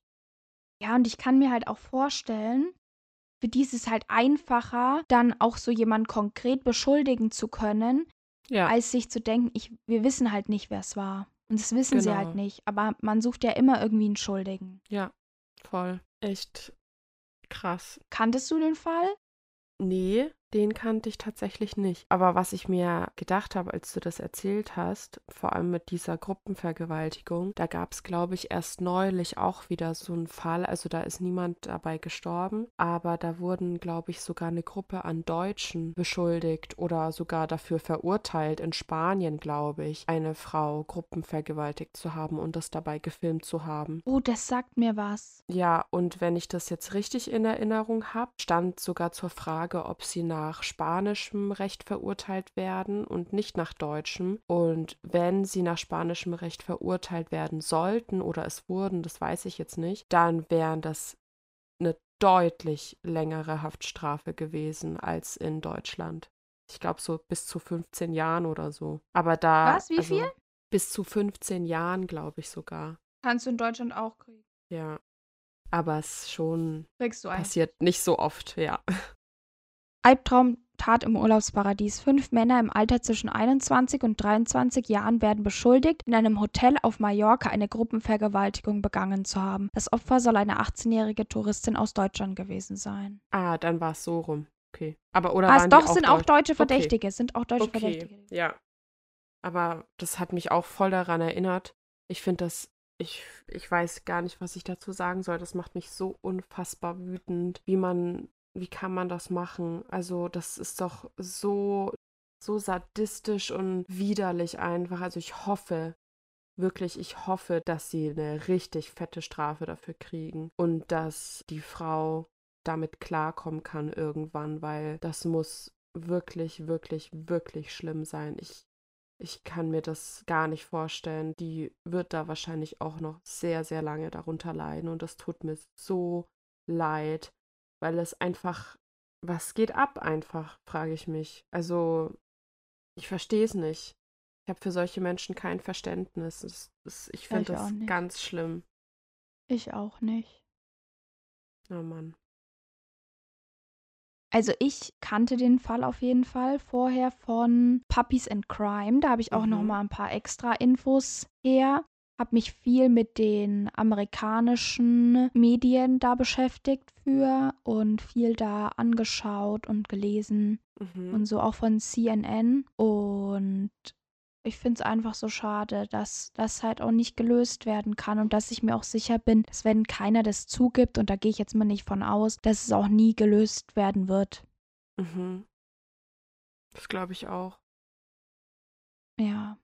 Ja, und ich kann mir halt auch vorstellen, für die ist es halt einfacher, dann auch so jemanden konkret beschuldigen zu können, ja. als sich zu denken, ich, wir wissen halt nicht, wer es war. Und das wissen genau. sie halt nicht. Aber man sucht ja immer irgendwie einen Schuldigen. Ja, voll. Echt krass. Kanntest du den Fall? Nee, Den kannte ich tatsächlich nicht. Aber was ich mir gedacht habe, als du das erzählt hast, vor allem mit dieser Gruppenvergewaltigung, da gab es, glaube ich, erst neulich auch wieder so einen Fall. Also da ist niemand dabei gestorben, aber da wurden, glaube ich, sogar eine Gruppe an Deutschen beschuldigt oder sogar dafür verurteilt, in Spanien, glaube ich, eine Frau gruppenvergewaltigt zu haben und das dabei gefilmt zu haben. Oh, das sagt mir was. Ja, und wenn ich das jetzt richtig in Erinnerung habe, stand sogar zur Frage, ob sie nach nach spanischem Recht verurteilt werden und nicht nach deutschem. Und wenn sie nach spanischem Recht verurteilt werden sollten oder es wurden, das weiß ich jetzt nicht, dann wären das eine deutlich längere Haftstrafe gewesen als in Deutschland. Ich glaube so bis zu 15 Jahren oder so. Aber da. Was? Wie also, viel? Bis zu 15 Jahren, glaube ich sogar. Kannst du in Deutschland auch kriegen. Ja. Aber es schon passiert nicht so oft, ja. Albtraum Tat im Urlaubsparadies. Fünf Männer im Alter zwischen 21 und 23 Jahren werden beschuldigt, in einem Hotel auf Mallorca eine Gruppenvergewaltigung begangen zu haben. Das Opfer soll eine 18-jährige Touristin aus Deutschland gewesen sein. Ah, dann war es so rum. Okay. Aber oder ah, waren doch, auch sind auch deutsche Verdächtige. Okay. Sind auch deutsche okay. Verdächtige. Ja. Aber das hat mich auch voll daran erinnert. Ich finde das ich, ich weiß gar nicht, was ich dazu sagen soll. Das macht mich so unfassbar wütend, wie man wie kann man das machen? Also, das ist doch so, so sadistisch und widerlich einfach. Also, ich hoffe, wirklich, ich hoffe, dass sie eine richtig fette Strafe dafür kriegen und dass die Frau damit klarkommen kann irgendwann, weil das muss wirklich, wirklich, wirklich schlimm sein. Ich, ich kann mir das gar nicht vorstellen. Die wird da wahrscheinlich auch noch sehr, sehr lange darunter leiden und das tut mir so leid weil es einfach, was geht ab einfach, frage ich mich. Also, ich verstehe es nicht. Ich habe für solche Menschen kein Verständnis. Das, das, ich finde das ganz schlimm. Ich auch nicht. Oh Mann. Also ich kannte den Fall auf jeden Fall vorher von Puppies and Crime. Da habe ich auch mhm. noch mal ein paar extra Infos her habe mich viel mit den amerikanischen Medien da beschäftigt für und viel da angeschaut und gelesen mhm. und so auch von CNN. Und ich finde es einfach so schade, dass das halt auch nicht gelöst werden kann und dass ich mir auch sicher bin, dass wenn keiner das zugibt, und da gehe ich jetzt mal nicht von aus, dass es auch nie gelöst werden wird. Mhm. Das glaube ich auch. Ja.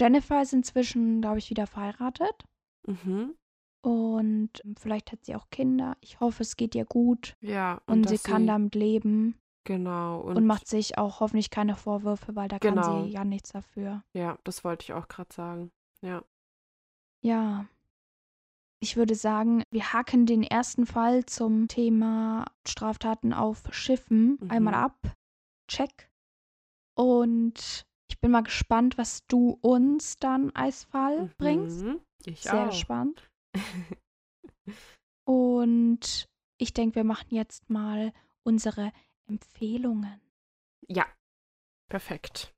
Jennifer ist inzwischen, glaube ich, wieder verheiratet. Mhm. Und vielleicht hat sie auch Kinder. Ich hoffe, es geht ihr gut. Ja. Und, und sie kann sie, damit leben. Genau. Und, und, macht sich auch hoffentlich keine Vorwürfe, weil da genau. kann sie ja nichts dafür. Ja, das wollte ich auch gerade sagen. Ja. Ja. Ich würde sagen, wir haken den ersten Fall zum Thema Straftaten auf Schiffen mhm. einmal ab. Check. Und ich bin mal gespannt, was du uns dann als Fall mhm, bringst. Ich Sehr auch. gespannt. Und ich denke, wir machen jetzt mal unsere Empfehlungen. Ja, perfekt.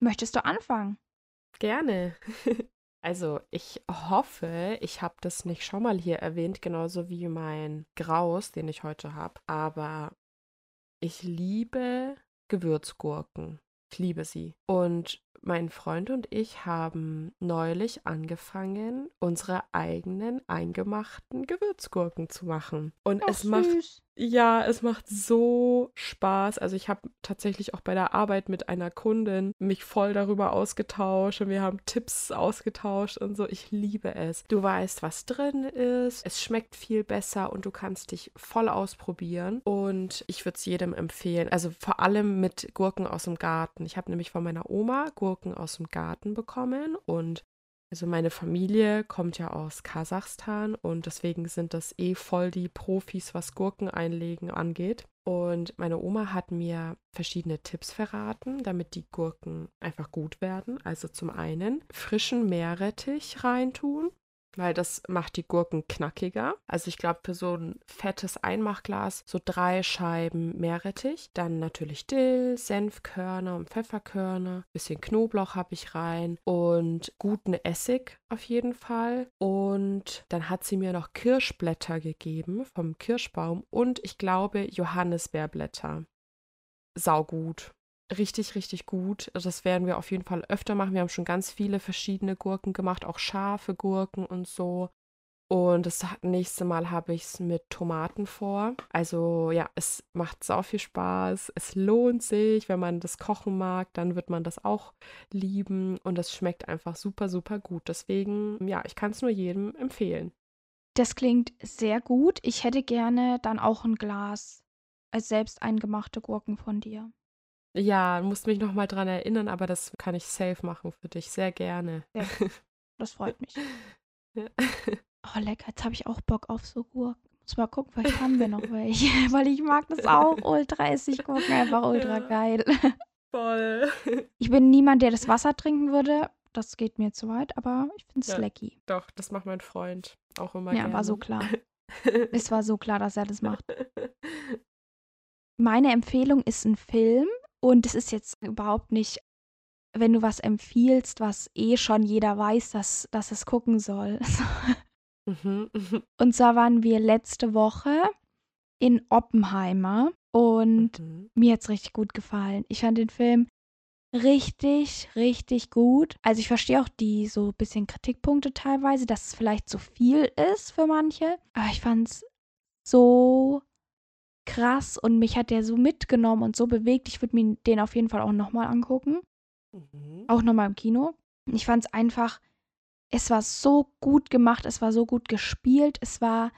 Möchtest du anfangen? Gerne. Also, ich hoffe, ich habe das nicht schon mal hier erwähnt, genauso wie mein Graus, den ich heute habe. Aber ich liebe Gewürzgurken. Ich liebe sie. Und mein Freund und ich haben neulich angefangen, unsere eigenen eingemachten Gewürzgurken zu machen. Und Ach, es macht süß. Ja, es macht so Spaß. Also ich habe tatsächlich auch bei der Arbeit mit einer Kundin mich voll darüber ausgetauscht und wir haben Tipps ausgetauscht und so. Ich liebe es. Du weißt, was drin ist. Es schmeckt viel besser und du kannst dich voll ausprobieren. Und ich würde es jedem empfehlen. Also vor allem mit Gurken aus dem Garten. Ich habe nämlich von meiner Oma Gurken aus dem Garten bekommen und also meine Familie kommt ja aus Kasachstan und deswegen sind das eh voll die Profis, was Gurken einlegen angeht. Und meine Oma hat mir verschiedene Tipps verraten, damit die Gurken einfach gut werden. Also zum einen frischen Meerrettich reintun, weil das macht die Gurken knackiger. Also ich glaube für so ein fettes Einmachglas so drei Scheiben Meerrettich, dann natürlich Dill, Senfkörner und Pfefferkörner, bisschen Knoblauch habe ich rein und guten Essig auf jeden Fall und dann hat sie mir noch Kirschblätter gegeben vom Kirschbaum und ich glaube Johannisbeerblätter. saugut. Richtig, richtig gut. Das werden wir auf jeden Fall öfter machen. Wir haben schon ganz viele verschiedene Gurken gemacht, auch scharfe Gurken und so. Und das nächste Mal habe ich es mit Tomaten vor. Also ja, es macht sau viel Spaß. Es lohnt sich. Wenn man das kochen mag, dann wird man das auch lieben. Und es schmeckt einfach super, super gut. Deswegen, ja, ich kann es nur jedem empfehlen. Das klingt sehr gut. Ich hätte gerne dann auch ein Glas als selbst eingemachte Gurken von dir. Ja, musst mich nochmal dran erinnern, aber das kann ich safe machen für dich. Sehr gerne. Sehr das freut mich. Ja. Oh, lecker. Jetzt habe ich auch Bock auf so Gurken. Muss mal gucken, vielleicht haben wir noch welche. Weil ich mag das auch. Ultra Essiggurken, einfach ultra ja. geil. Voll. Ich bin niemand, der das Wasser trinken würde. Das geht mir zu weit, aber ich finde es ja, lecky. Doch, das macht mein Freund auch immer Ja, gerne. war so klar. es war so klar, dass er das macht. Meine Empfehlung ist ein Film und es ist jetzt überhaupt nicht, wenn du was empfiehlst, was eh schon jeder weiß, dass, dass es gucken soll. Mhm, mhm. Und zwar waren wir letzte Woche in Oppenheimer und mhm. mir hat es richtig gut gefallen. Ich fand den Film richtig, richtig gut. Also ich verstehe auch die so ein bisschen Kritikpunkte teilweise, dass es vielleicht zu viel ist für manche. Aber ich fand es so krass und mich hat der so mitgenommen und so bewegt. Ich würde mir den auf jeden Fall auch nochmal angucken. Mhm. Auch nochmal im Kino. Ich fand es einfach es war so gut gemacht, es war so gut gespielt, es war,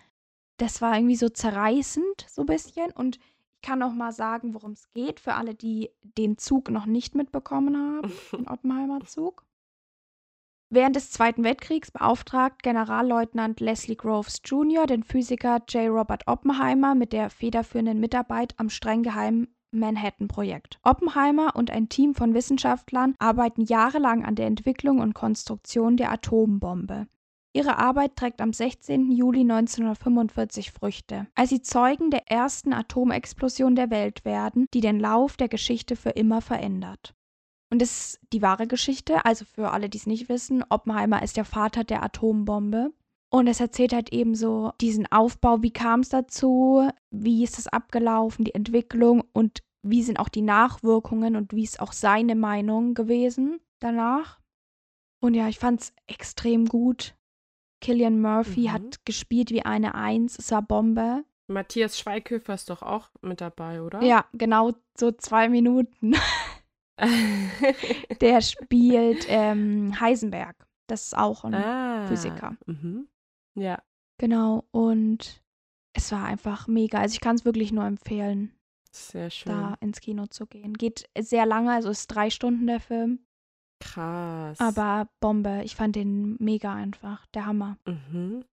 das war irgendwie so zerreißend, so ein bisschen. Und ich kann auch mal sagen, worum es geht, für alle, die den Zug noch nicht mitbekommen haben, den Oppenheimer Zug. Während des Zweiten Weltkriegs beauftragt Generalleutnant Leslie Groves Jr. den Physiker J. Robert Oppenheimer mit der federführenden Mitarbeit am streng geheimen Manhattan-Projekt. Oppenheimer und ein Team von Wissenschaftlern arbeiten jahrelang an der Entwicklung und Konstruktion der Atombombe. Ihre Arbeit trägt am 16. Juli 1945 Früchte, als sie Zeugen der ersten Atomexplosion der Welt werden, die den Lauf der Geschichte für immer verändert. Und das ist die wahre Geschichte, also für alle, die es nicht wissen, Oppenheimer ist der Vater der Atombombe. Und es erzählt halt eben so diesen Aufbau, wie kam es dazu, wie ist es abgelaufen, die Entwicklung und wie sind auch die Nachwirkungen und wie ist auch seine Meinung gewesen danach. Und ja, ich fand es extrem gut. Killian Murphy mhm. hat gespielt wie eine Eins, es war Bombe. Matthias Schweighöfer ist doch auch mit dabei, oder? Ja, genau so zwei Minuten. Der spielt ähm, Heisenberg. Das ist auch ein ah, Physiker. Mhm. Ja. Genau, und es war einfach mega. Also ich kann es wirklich nur empfehlen, Sehr schön. da ins Kino zu gehen. Geht sehr lange, also ist drei Stunden der Film. Krass. Aber Bombe, ich fand den mega einfach. Der Hammer. Mhm.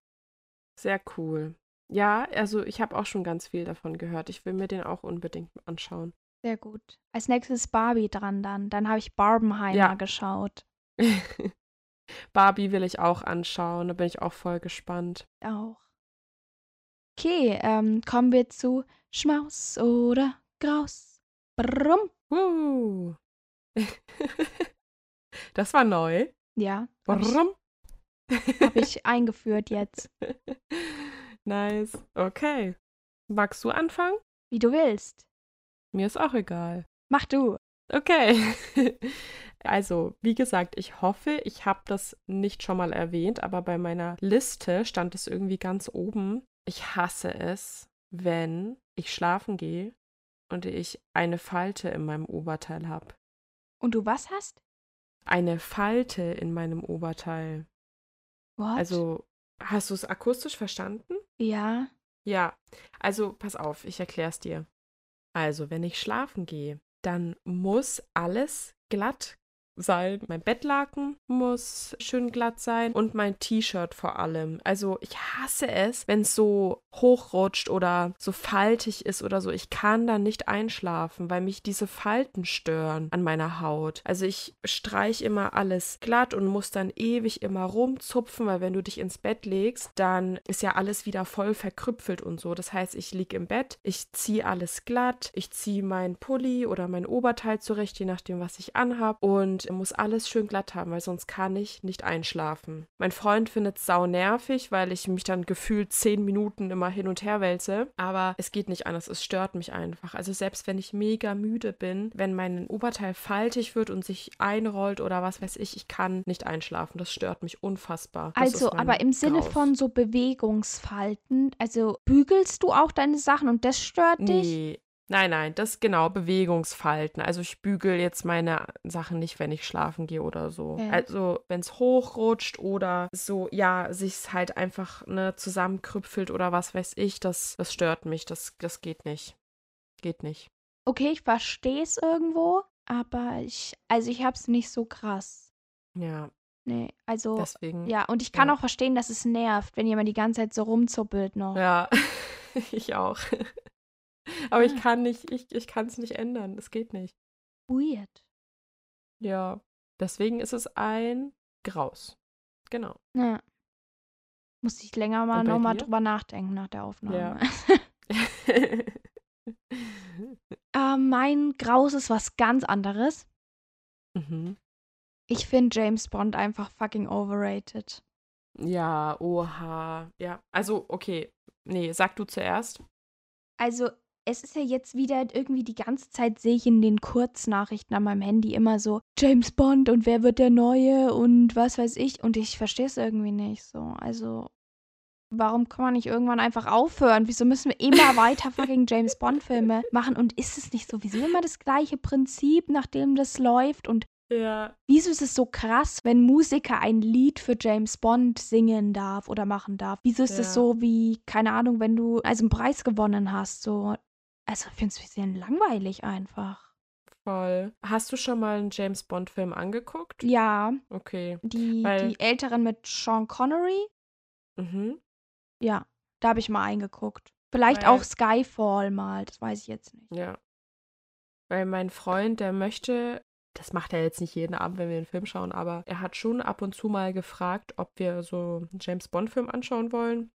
Sehr cool. Ja, also ich habe auch schon ganz viel davon gehört. Ich will mir den auch unbedingt anschauen. Sehr gut. Als nächstes Barbie dran dann. Dann habe ich Barbenheimer ja. geschaut. Barbie will ich auch anschauen, da bin ich auch voll gespannt. Auch. Okay, ähm, kommen wir zu Schmaus oder Graus. Brumm. Uh. das war neu. Ja. Brumm. Habe ich eingeführt jetzt. Nice. Okay. Magst du anfangen? Wie du willst. Mir ist auch egal. Mach du. Okay. Also, wie gesagt, ich hoffe, ich habe das nicht schon mal erwähnt, aber bei meiner Liste stand es irgendwie ganz oben. Ich hasse es, wenn ich schlafen gehe und ich eine Falte in meinem Oberteil habe. Und du was hast? Eine Falte in meinem Oberteil. What? Also, hast du es akustisch verstanden? Ja. Ja, also pass auf, ich erkläre es dir. Also, wenn ich schlafen gehe, dann muss alles glatt sein. Mein Bettlaken muss schön glatt sein und mein T-Shirt vor allem. Also ich hasse es, wenn es so hochrutscht oder so faltig ist oder so. Ich kann da nicht einschlafen, weil mich diese Falten stören an meiner Haut. Also ich streich immer alles glatt und muss dann ewig immer rumzupfen, weil wenn du dich ins Bett legst, dann ist ja alles wieder voll verkrüpfelt und so. Das heißt, ich liege im Bett, ich ziehe alles glatt, ich ziehe meinen Pulli oder mein Oberteil zurecht, je nachdem, was ich anhab und und muss alles schön glatt haben, weil sonst kann ich nicht einschlafen. Mein Freund findet es sau nervig, weil ich mich dann gefühlt zehn Minuten immer hin und her wälze. Aber es geht nicht anders. Es stört mich einfach. Also selbst wenn ich mega müde bin, wenn mein Oberteil faltig wird und sich einrollt oder was weiß ich, ich kann nicht einschlafen. Das stört mich unfassbar. Das Also, aber im Sinne Graus. von so Bewegungsfalten, also bügelst du auch deine Sachen und das stört dich? Nee. Nein, nein, das genau, Bewegungsfalten. Also ich bügel jetzt meine Sachen nicht, wenn ich schlafen gehe oder so. Okay. Also wenn es hochrutscht oder so, ja, sich halt einfach ne, zusammenkrüpfelt oder was weiß ich, das, das stört mich. Das, das geht nicht. Geht nicht. Okay, ich verstehe es irgendwo, aber ich, also ich hab's nicht so krass. Ja, Nee, also, deswegen. ja, und ich kann ja. auch verstehen, dass es nervt, wenn jemand die ganze Zeit so rumzuppelt noch. Ja, ich auch. Aber ich Ah. kann nicht, ich, ich kann es nicht ändern. Es geht nicht. Weird. Ja. Deswegen ist es ein Graus. Genau. Ja. Muss ich länger mal nochmal drüber nachdenken nach der Aufnahme. Ja. äh, mein Graus ist was ganz anderes. mhm. Ich finde James Bond einfach fucking overrated. Ja, oha. Ja, also, okay. Nee, sag du zuerst. Also, es ist ja jetzt wieder irgendwie die ganze Zeit sehe ich in den Kurznachrichten an meinem Handy immer so James Bond und wer wird der Neue und was weiß ich. Und ich verstehe es irgendwie nicht so. Also, warum kann man nicht irgendwann einfach aufhören? Wieso müssen wir immer weiter fucking James Bond-Filme machen? Und ist es nicht sowieso immer das gleiche Prinzip, nachdem das läuft? Und Ja. Wieso ist es so krass, wenn Musiker ein Lied für James Bond singen darf oder machen darf? Wieso ist es Ja. so wie, keine Ahnung, wenn du also einen Preis gewonnen hast? So, also ich finde es ein bisschen langweilig einfach. Voll. Hast du schon mal einen James Bond-Film angeguckt? Ja, Okay. die, Weil- die älteren mit Sean Connery, Mhm. ja, da habe ich mal eingeguckt. Vielleicht Weil- auch Skyfall mal, das weiß ich jetzt nicht. Ja. Weil mein Freund, der möchte, das macht er jetzt nicht jeden Abend, wenn wir einen Film schauen, aber er hat schon ab und zu mal gefragt, ob wir so einen James Bond-Film anschauen wollen.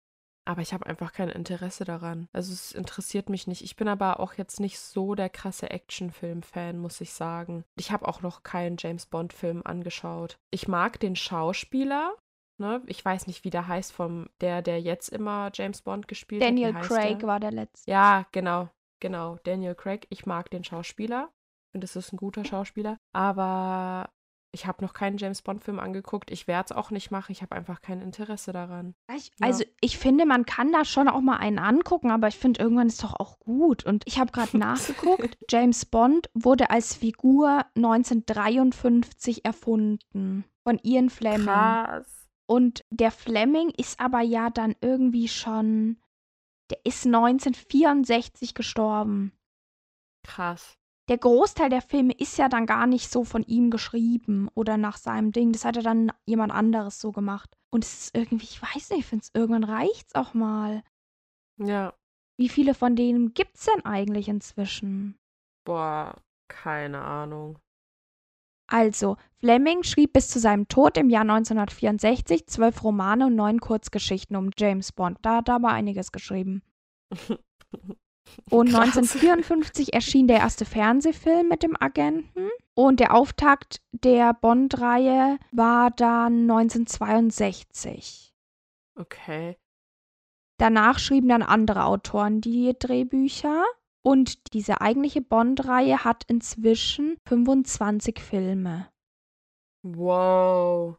Aber ich habe einfach kein Interesse daran. Also es interessiert mich nicht. Ich bin aber auch jetzt nicht so der krasse Actionfilm-Fan, muss ich sagen. Ich habe auch noch keinen James Bond-Film angeschaut. Ich mag den Schauspieler. Ne? Ich weiß nicht, wie der heißt, vom der, der jetzt immer James Bond gespielt Daniel hat. Heißt Craig der? war der letzte. Ja, genau, genau. Daniel Craig. Ich mag den Schauspieler. Ich finde, das ist ein guter Schauspieler. Aber ich habe noch keinen James Bond-Film angeguckt. Ich werde es auch nicht machen. Ich habe einfach kein Interesse daran. Ich, Ja. Also ich finde, man kann da schon auch mal einen angucken, aber ich finde, irgendwann ist doch auch gut. Und ich habe gerade nachgeguckt, James Bond wurde als Figur 1953 erfunden von Ian Fleming. Krass. Und der Fleming ist aber ja dann irgendwie schon, der ist 1964 gestorben. Krass. Der Großteil der Filme ist ja dann gar nicht so von ihm geschrieben oder nach seinem Ding. Das hat ja dann jemand anderes so gemacht. Und es ist irgendwie, ich weiß nicht, ich finde es irgendwann reicht's auch mal. Ja. Wie viele von denen gibt's denn eigentlich inzwischen? Boah, keine Ahnung. Also, Fleming schrieb bis zu seinem Tod im Jahr 1964 zwölf Romane und neun Kurzgeschichten um James Bond. Da hat er aber einiges geschrieben. Und Krass. 1954 erschien der erste Fernsehfilm mit dem Agenten. Und der Auftakt der Bond-Reihe war dann 1962. Okay. Danach schrieben dann andere Autoren die Drehbücher. Und diese eigentliche Bond-Reihe hat inzwischen 25 Filme. Wow.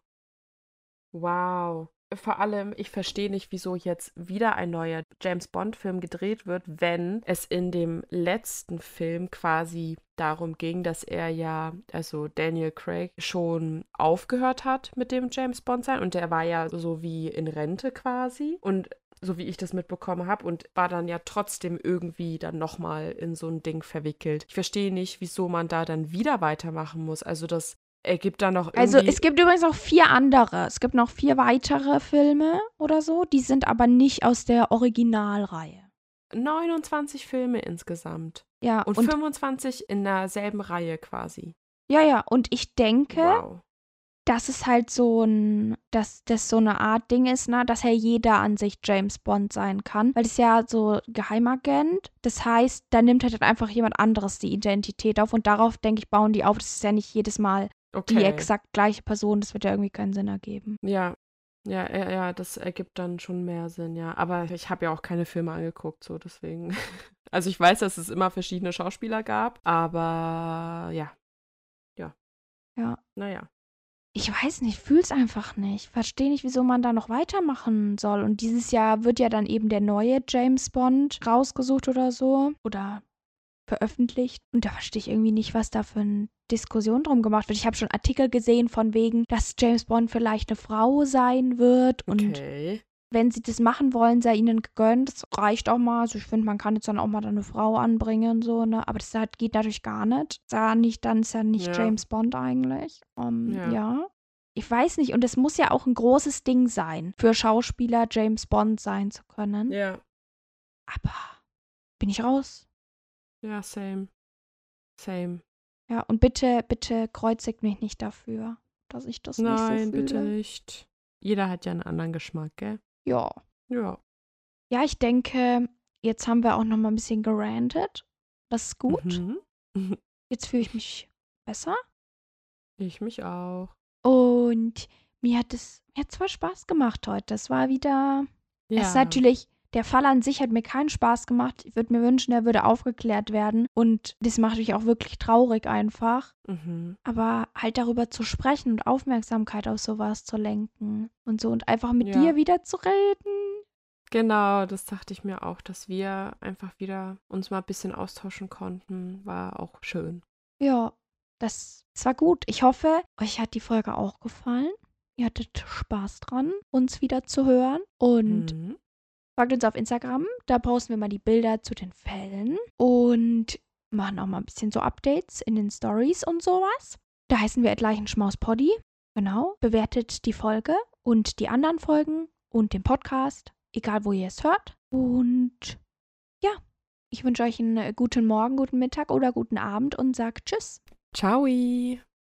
Wow. Vor allem, ich verstehe nicht, wieso jetzt wieder ein neuer James Bond-Film gedreht wird, wenn es in dem letzten Film quasi darum ging, dass er ja, also Daniel Craig, schon aufgehört hat mit dem James Bond sein und der war ja so wie in Rente quasi und so wie ich das mitbekommen habe und war dann ja trotzdem irgendwie dann nochmal in so ein Ding verwickelt. Ich verstehe nicht, wieso man da dann wieder weitermachen muss. Also das ergibt dann noch irgendwie... Also es gibt übrigens auch vier andere. Es gibt noch vier weitere Filme oder so. Die sind aber nicht aus der Originalreihe. 29 Filme insgesamt. Ja, Und, und, 25 in derselben Reihe quasi. ja, ja, und ich denke, Wow. dass es halt so ein, dass das so eine Art Ding ist, ne, dass ja jeder an sich James Bond sein kann, weil es ja so Geheimagent. Das heißt, da nimmt halt einfach jemand anderes die Identität auf und darauf, denke ich, bauen die auf. Das ist ja nicht jedes Mal Okay. die exakt gleiche Person. Das wird ja irgendwie keinen Sinn ergeben. Ja. Ja, ja, ja, das ergibt dann schon mehr Sinn, ja. Aber ich habe ja auch keine Filme angeguckt, so deswegen. Also ich weiß, dass es immer verschiedene Schauspieler gab, aber ja. Ja. Ja. Naja. Ich weiß nicht, fühl's einfach nicht. Verstehe nicht, wieso man da noch weitermachen soll. Und dieses Jahr wird ja dann eben der neue James Bond rausgesucht oder so. Oder veröffentlicht. Und da verstehe ich irgendwie nicht, was da für eine Diskussion drum gemacht wird. Ich habe schon Artikel gesehen von wegen, dass James Bond vielleicht eine Frau sein wird. Und Okay. wenn sie das machen wollen, sei ihnen gegönnt. Das reicht auch mal. Also ich finde, man kann jetzt dann auch mal eine Frau anbringen, so, ne? Aber das halt geht natürlich gar nicht. Ja nicht, dann ist ja nicht Ja. James Bond eigentlich. Ähm, Ja. ja. Ich weiß nicht, und es muss ja auch ein großes Ding sein, für Schauspieler James Bond sein zu können. Ja. Aber bin ich raus. Ja, same. Same. Ja, und bitte, bitte kreuzigt mich nicht dafür, dass ich das nicht so Nein, fühle. bitte nicht. Jeder hat ja einen anderen Geschmack, gell? Ja. Ja. Ja, ich denke, jetzt haben wir auch noch mal ein bisschen gerantet. Das ist gut. Mhm. Jetzt fühle ich mich besser. Ich mich auch. Und mir hat es mir hat zwar Spaß gemacht heute. Das war wieder. Ja. Es ist natürlich. Der Fall an sich hat mir keinen Spaß gemacht. Ich würde mir wünschen, er würde aufgeklärt werden. Und das macht mich auch wirklich traurig einfach. Mhm. Aber halt darüber zu sprechen und Aufmerksamkeit auf sowas zu lenken und so und einfach mit Ja. dir wieder zu reden. Genau, das dachte ich mir auch, dass wir einfach wieder uns mal ein bisschen austauschen konnten. War auch schön. Ja, das, das war gut. Ich hoffe, euch hat die Folge auch gefallen. Ihr hattet Spaß dran, uns wieder zu hören. Und Mhm. Folgt uns auf Instagram. Da posten wir mal die Bilder zu den Fällen und machen auch mal ein bisschen so Updates in den Stories und sowas. Da heißen wir Leichenschmaus-Poddy. Genau. Bewertet die Folge und die anderen Folgen und den Podcast, egal wo ihr es hört. Und ja, ich wünsche euch einen äh, guten Morgen, guten Mittag oder guten Abend und sag Tschüss. Ciao.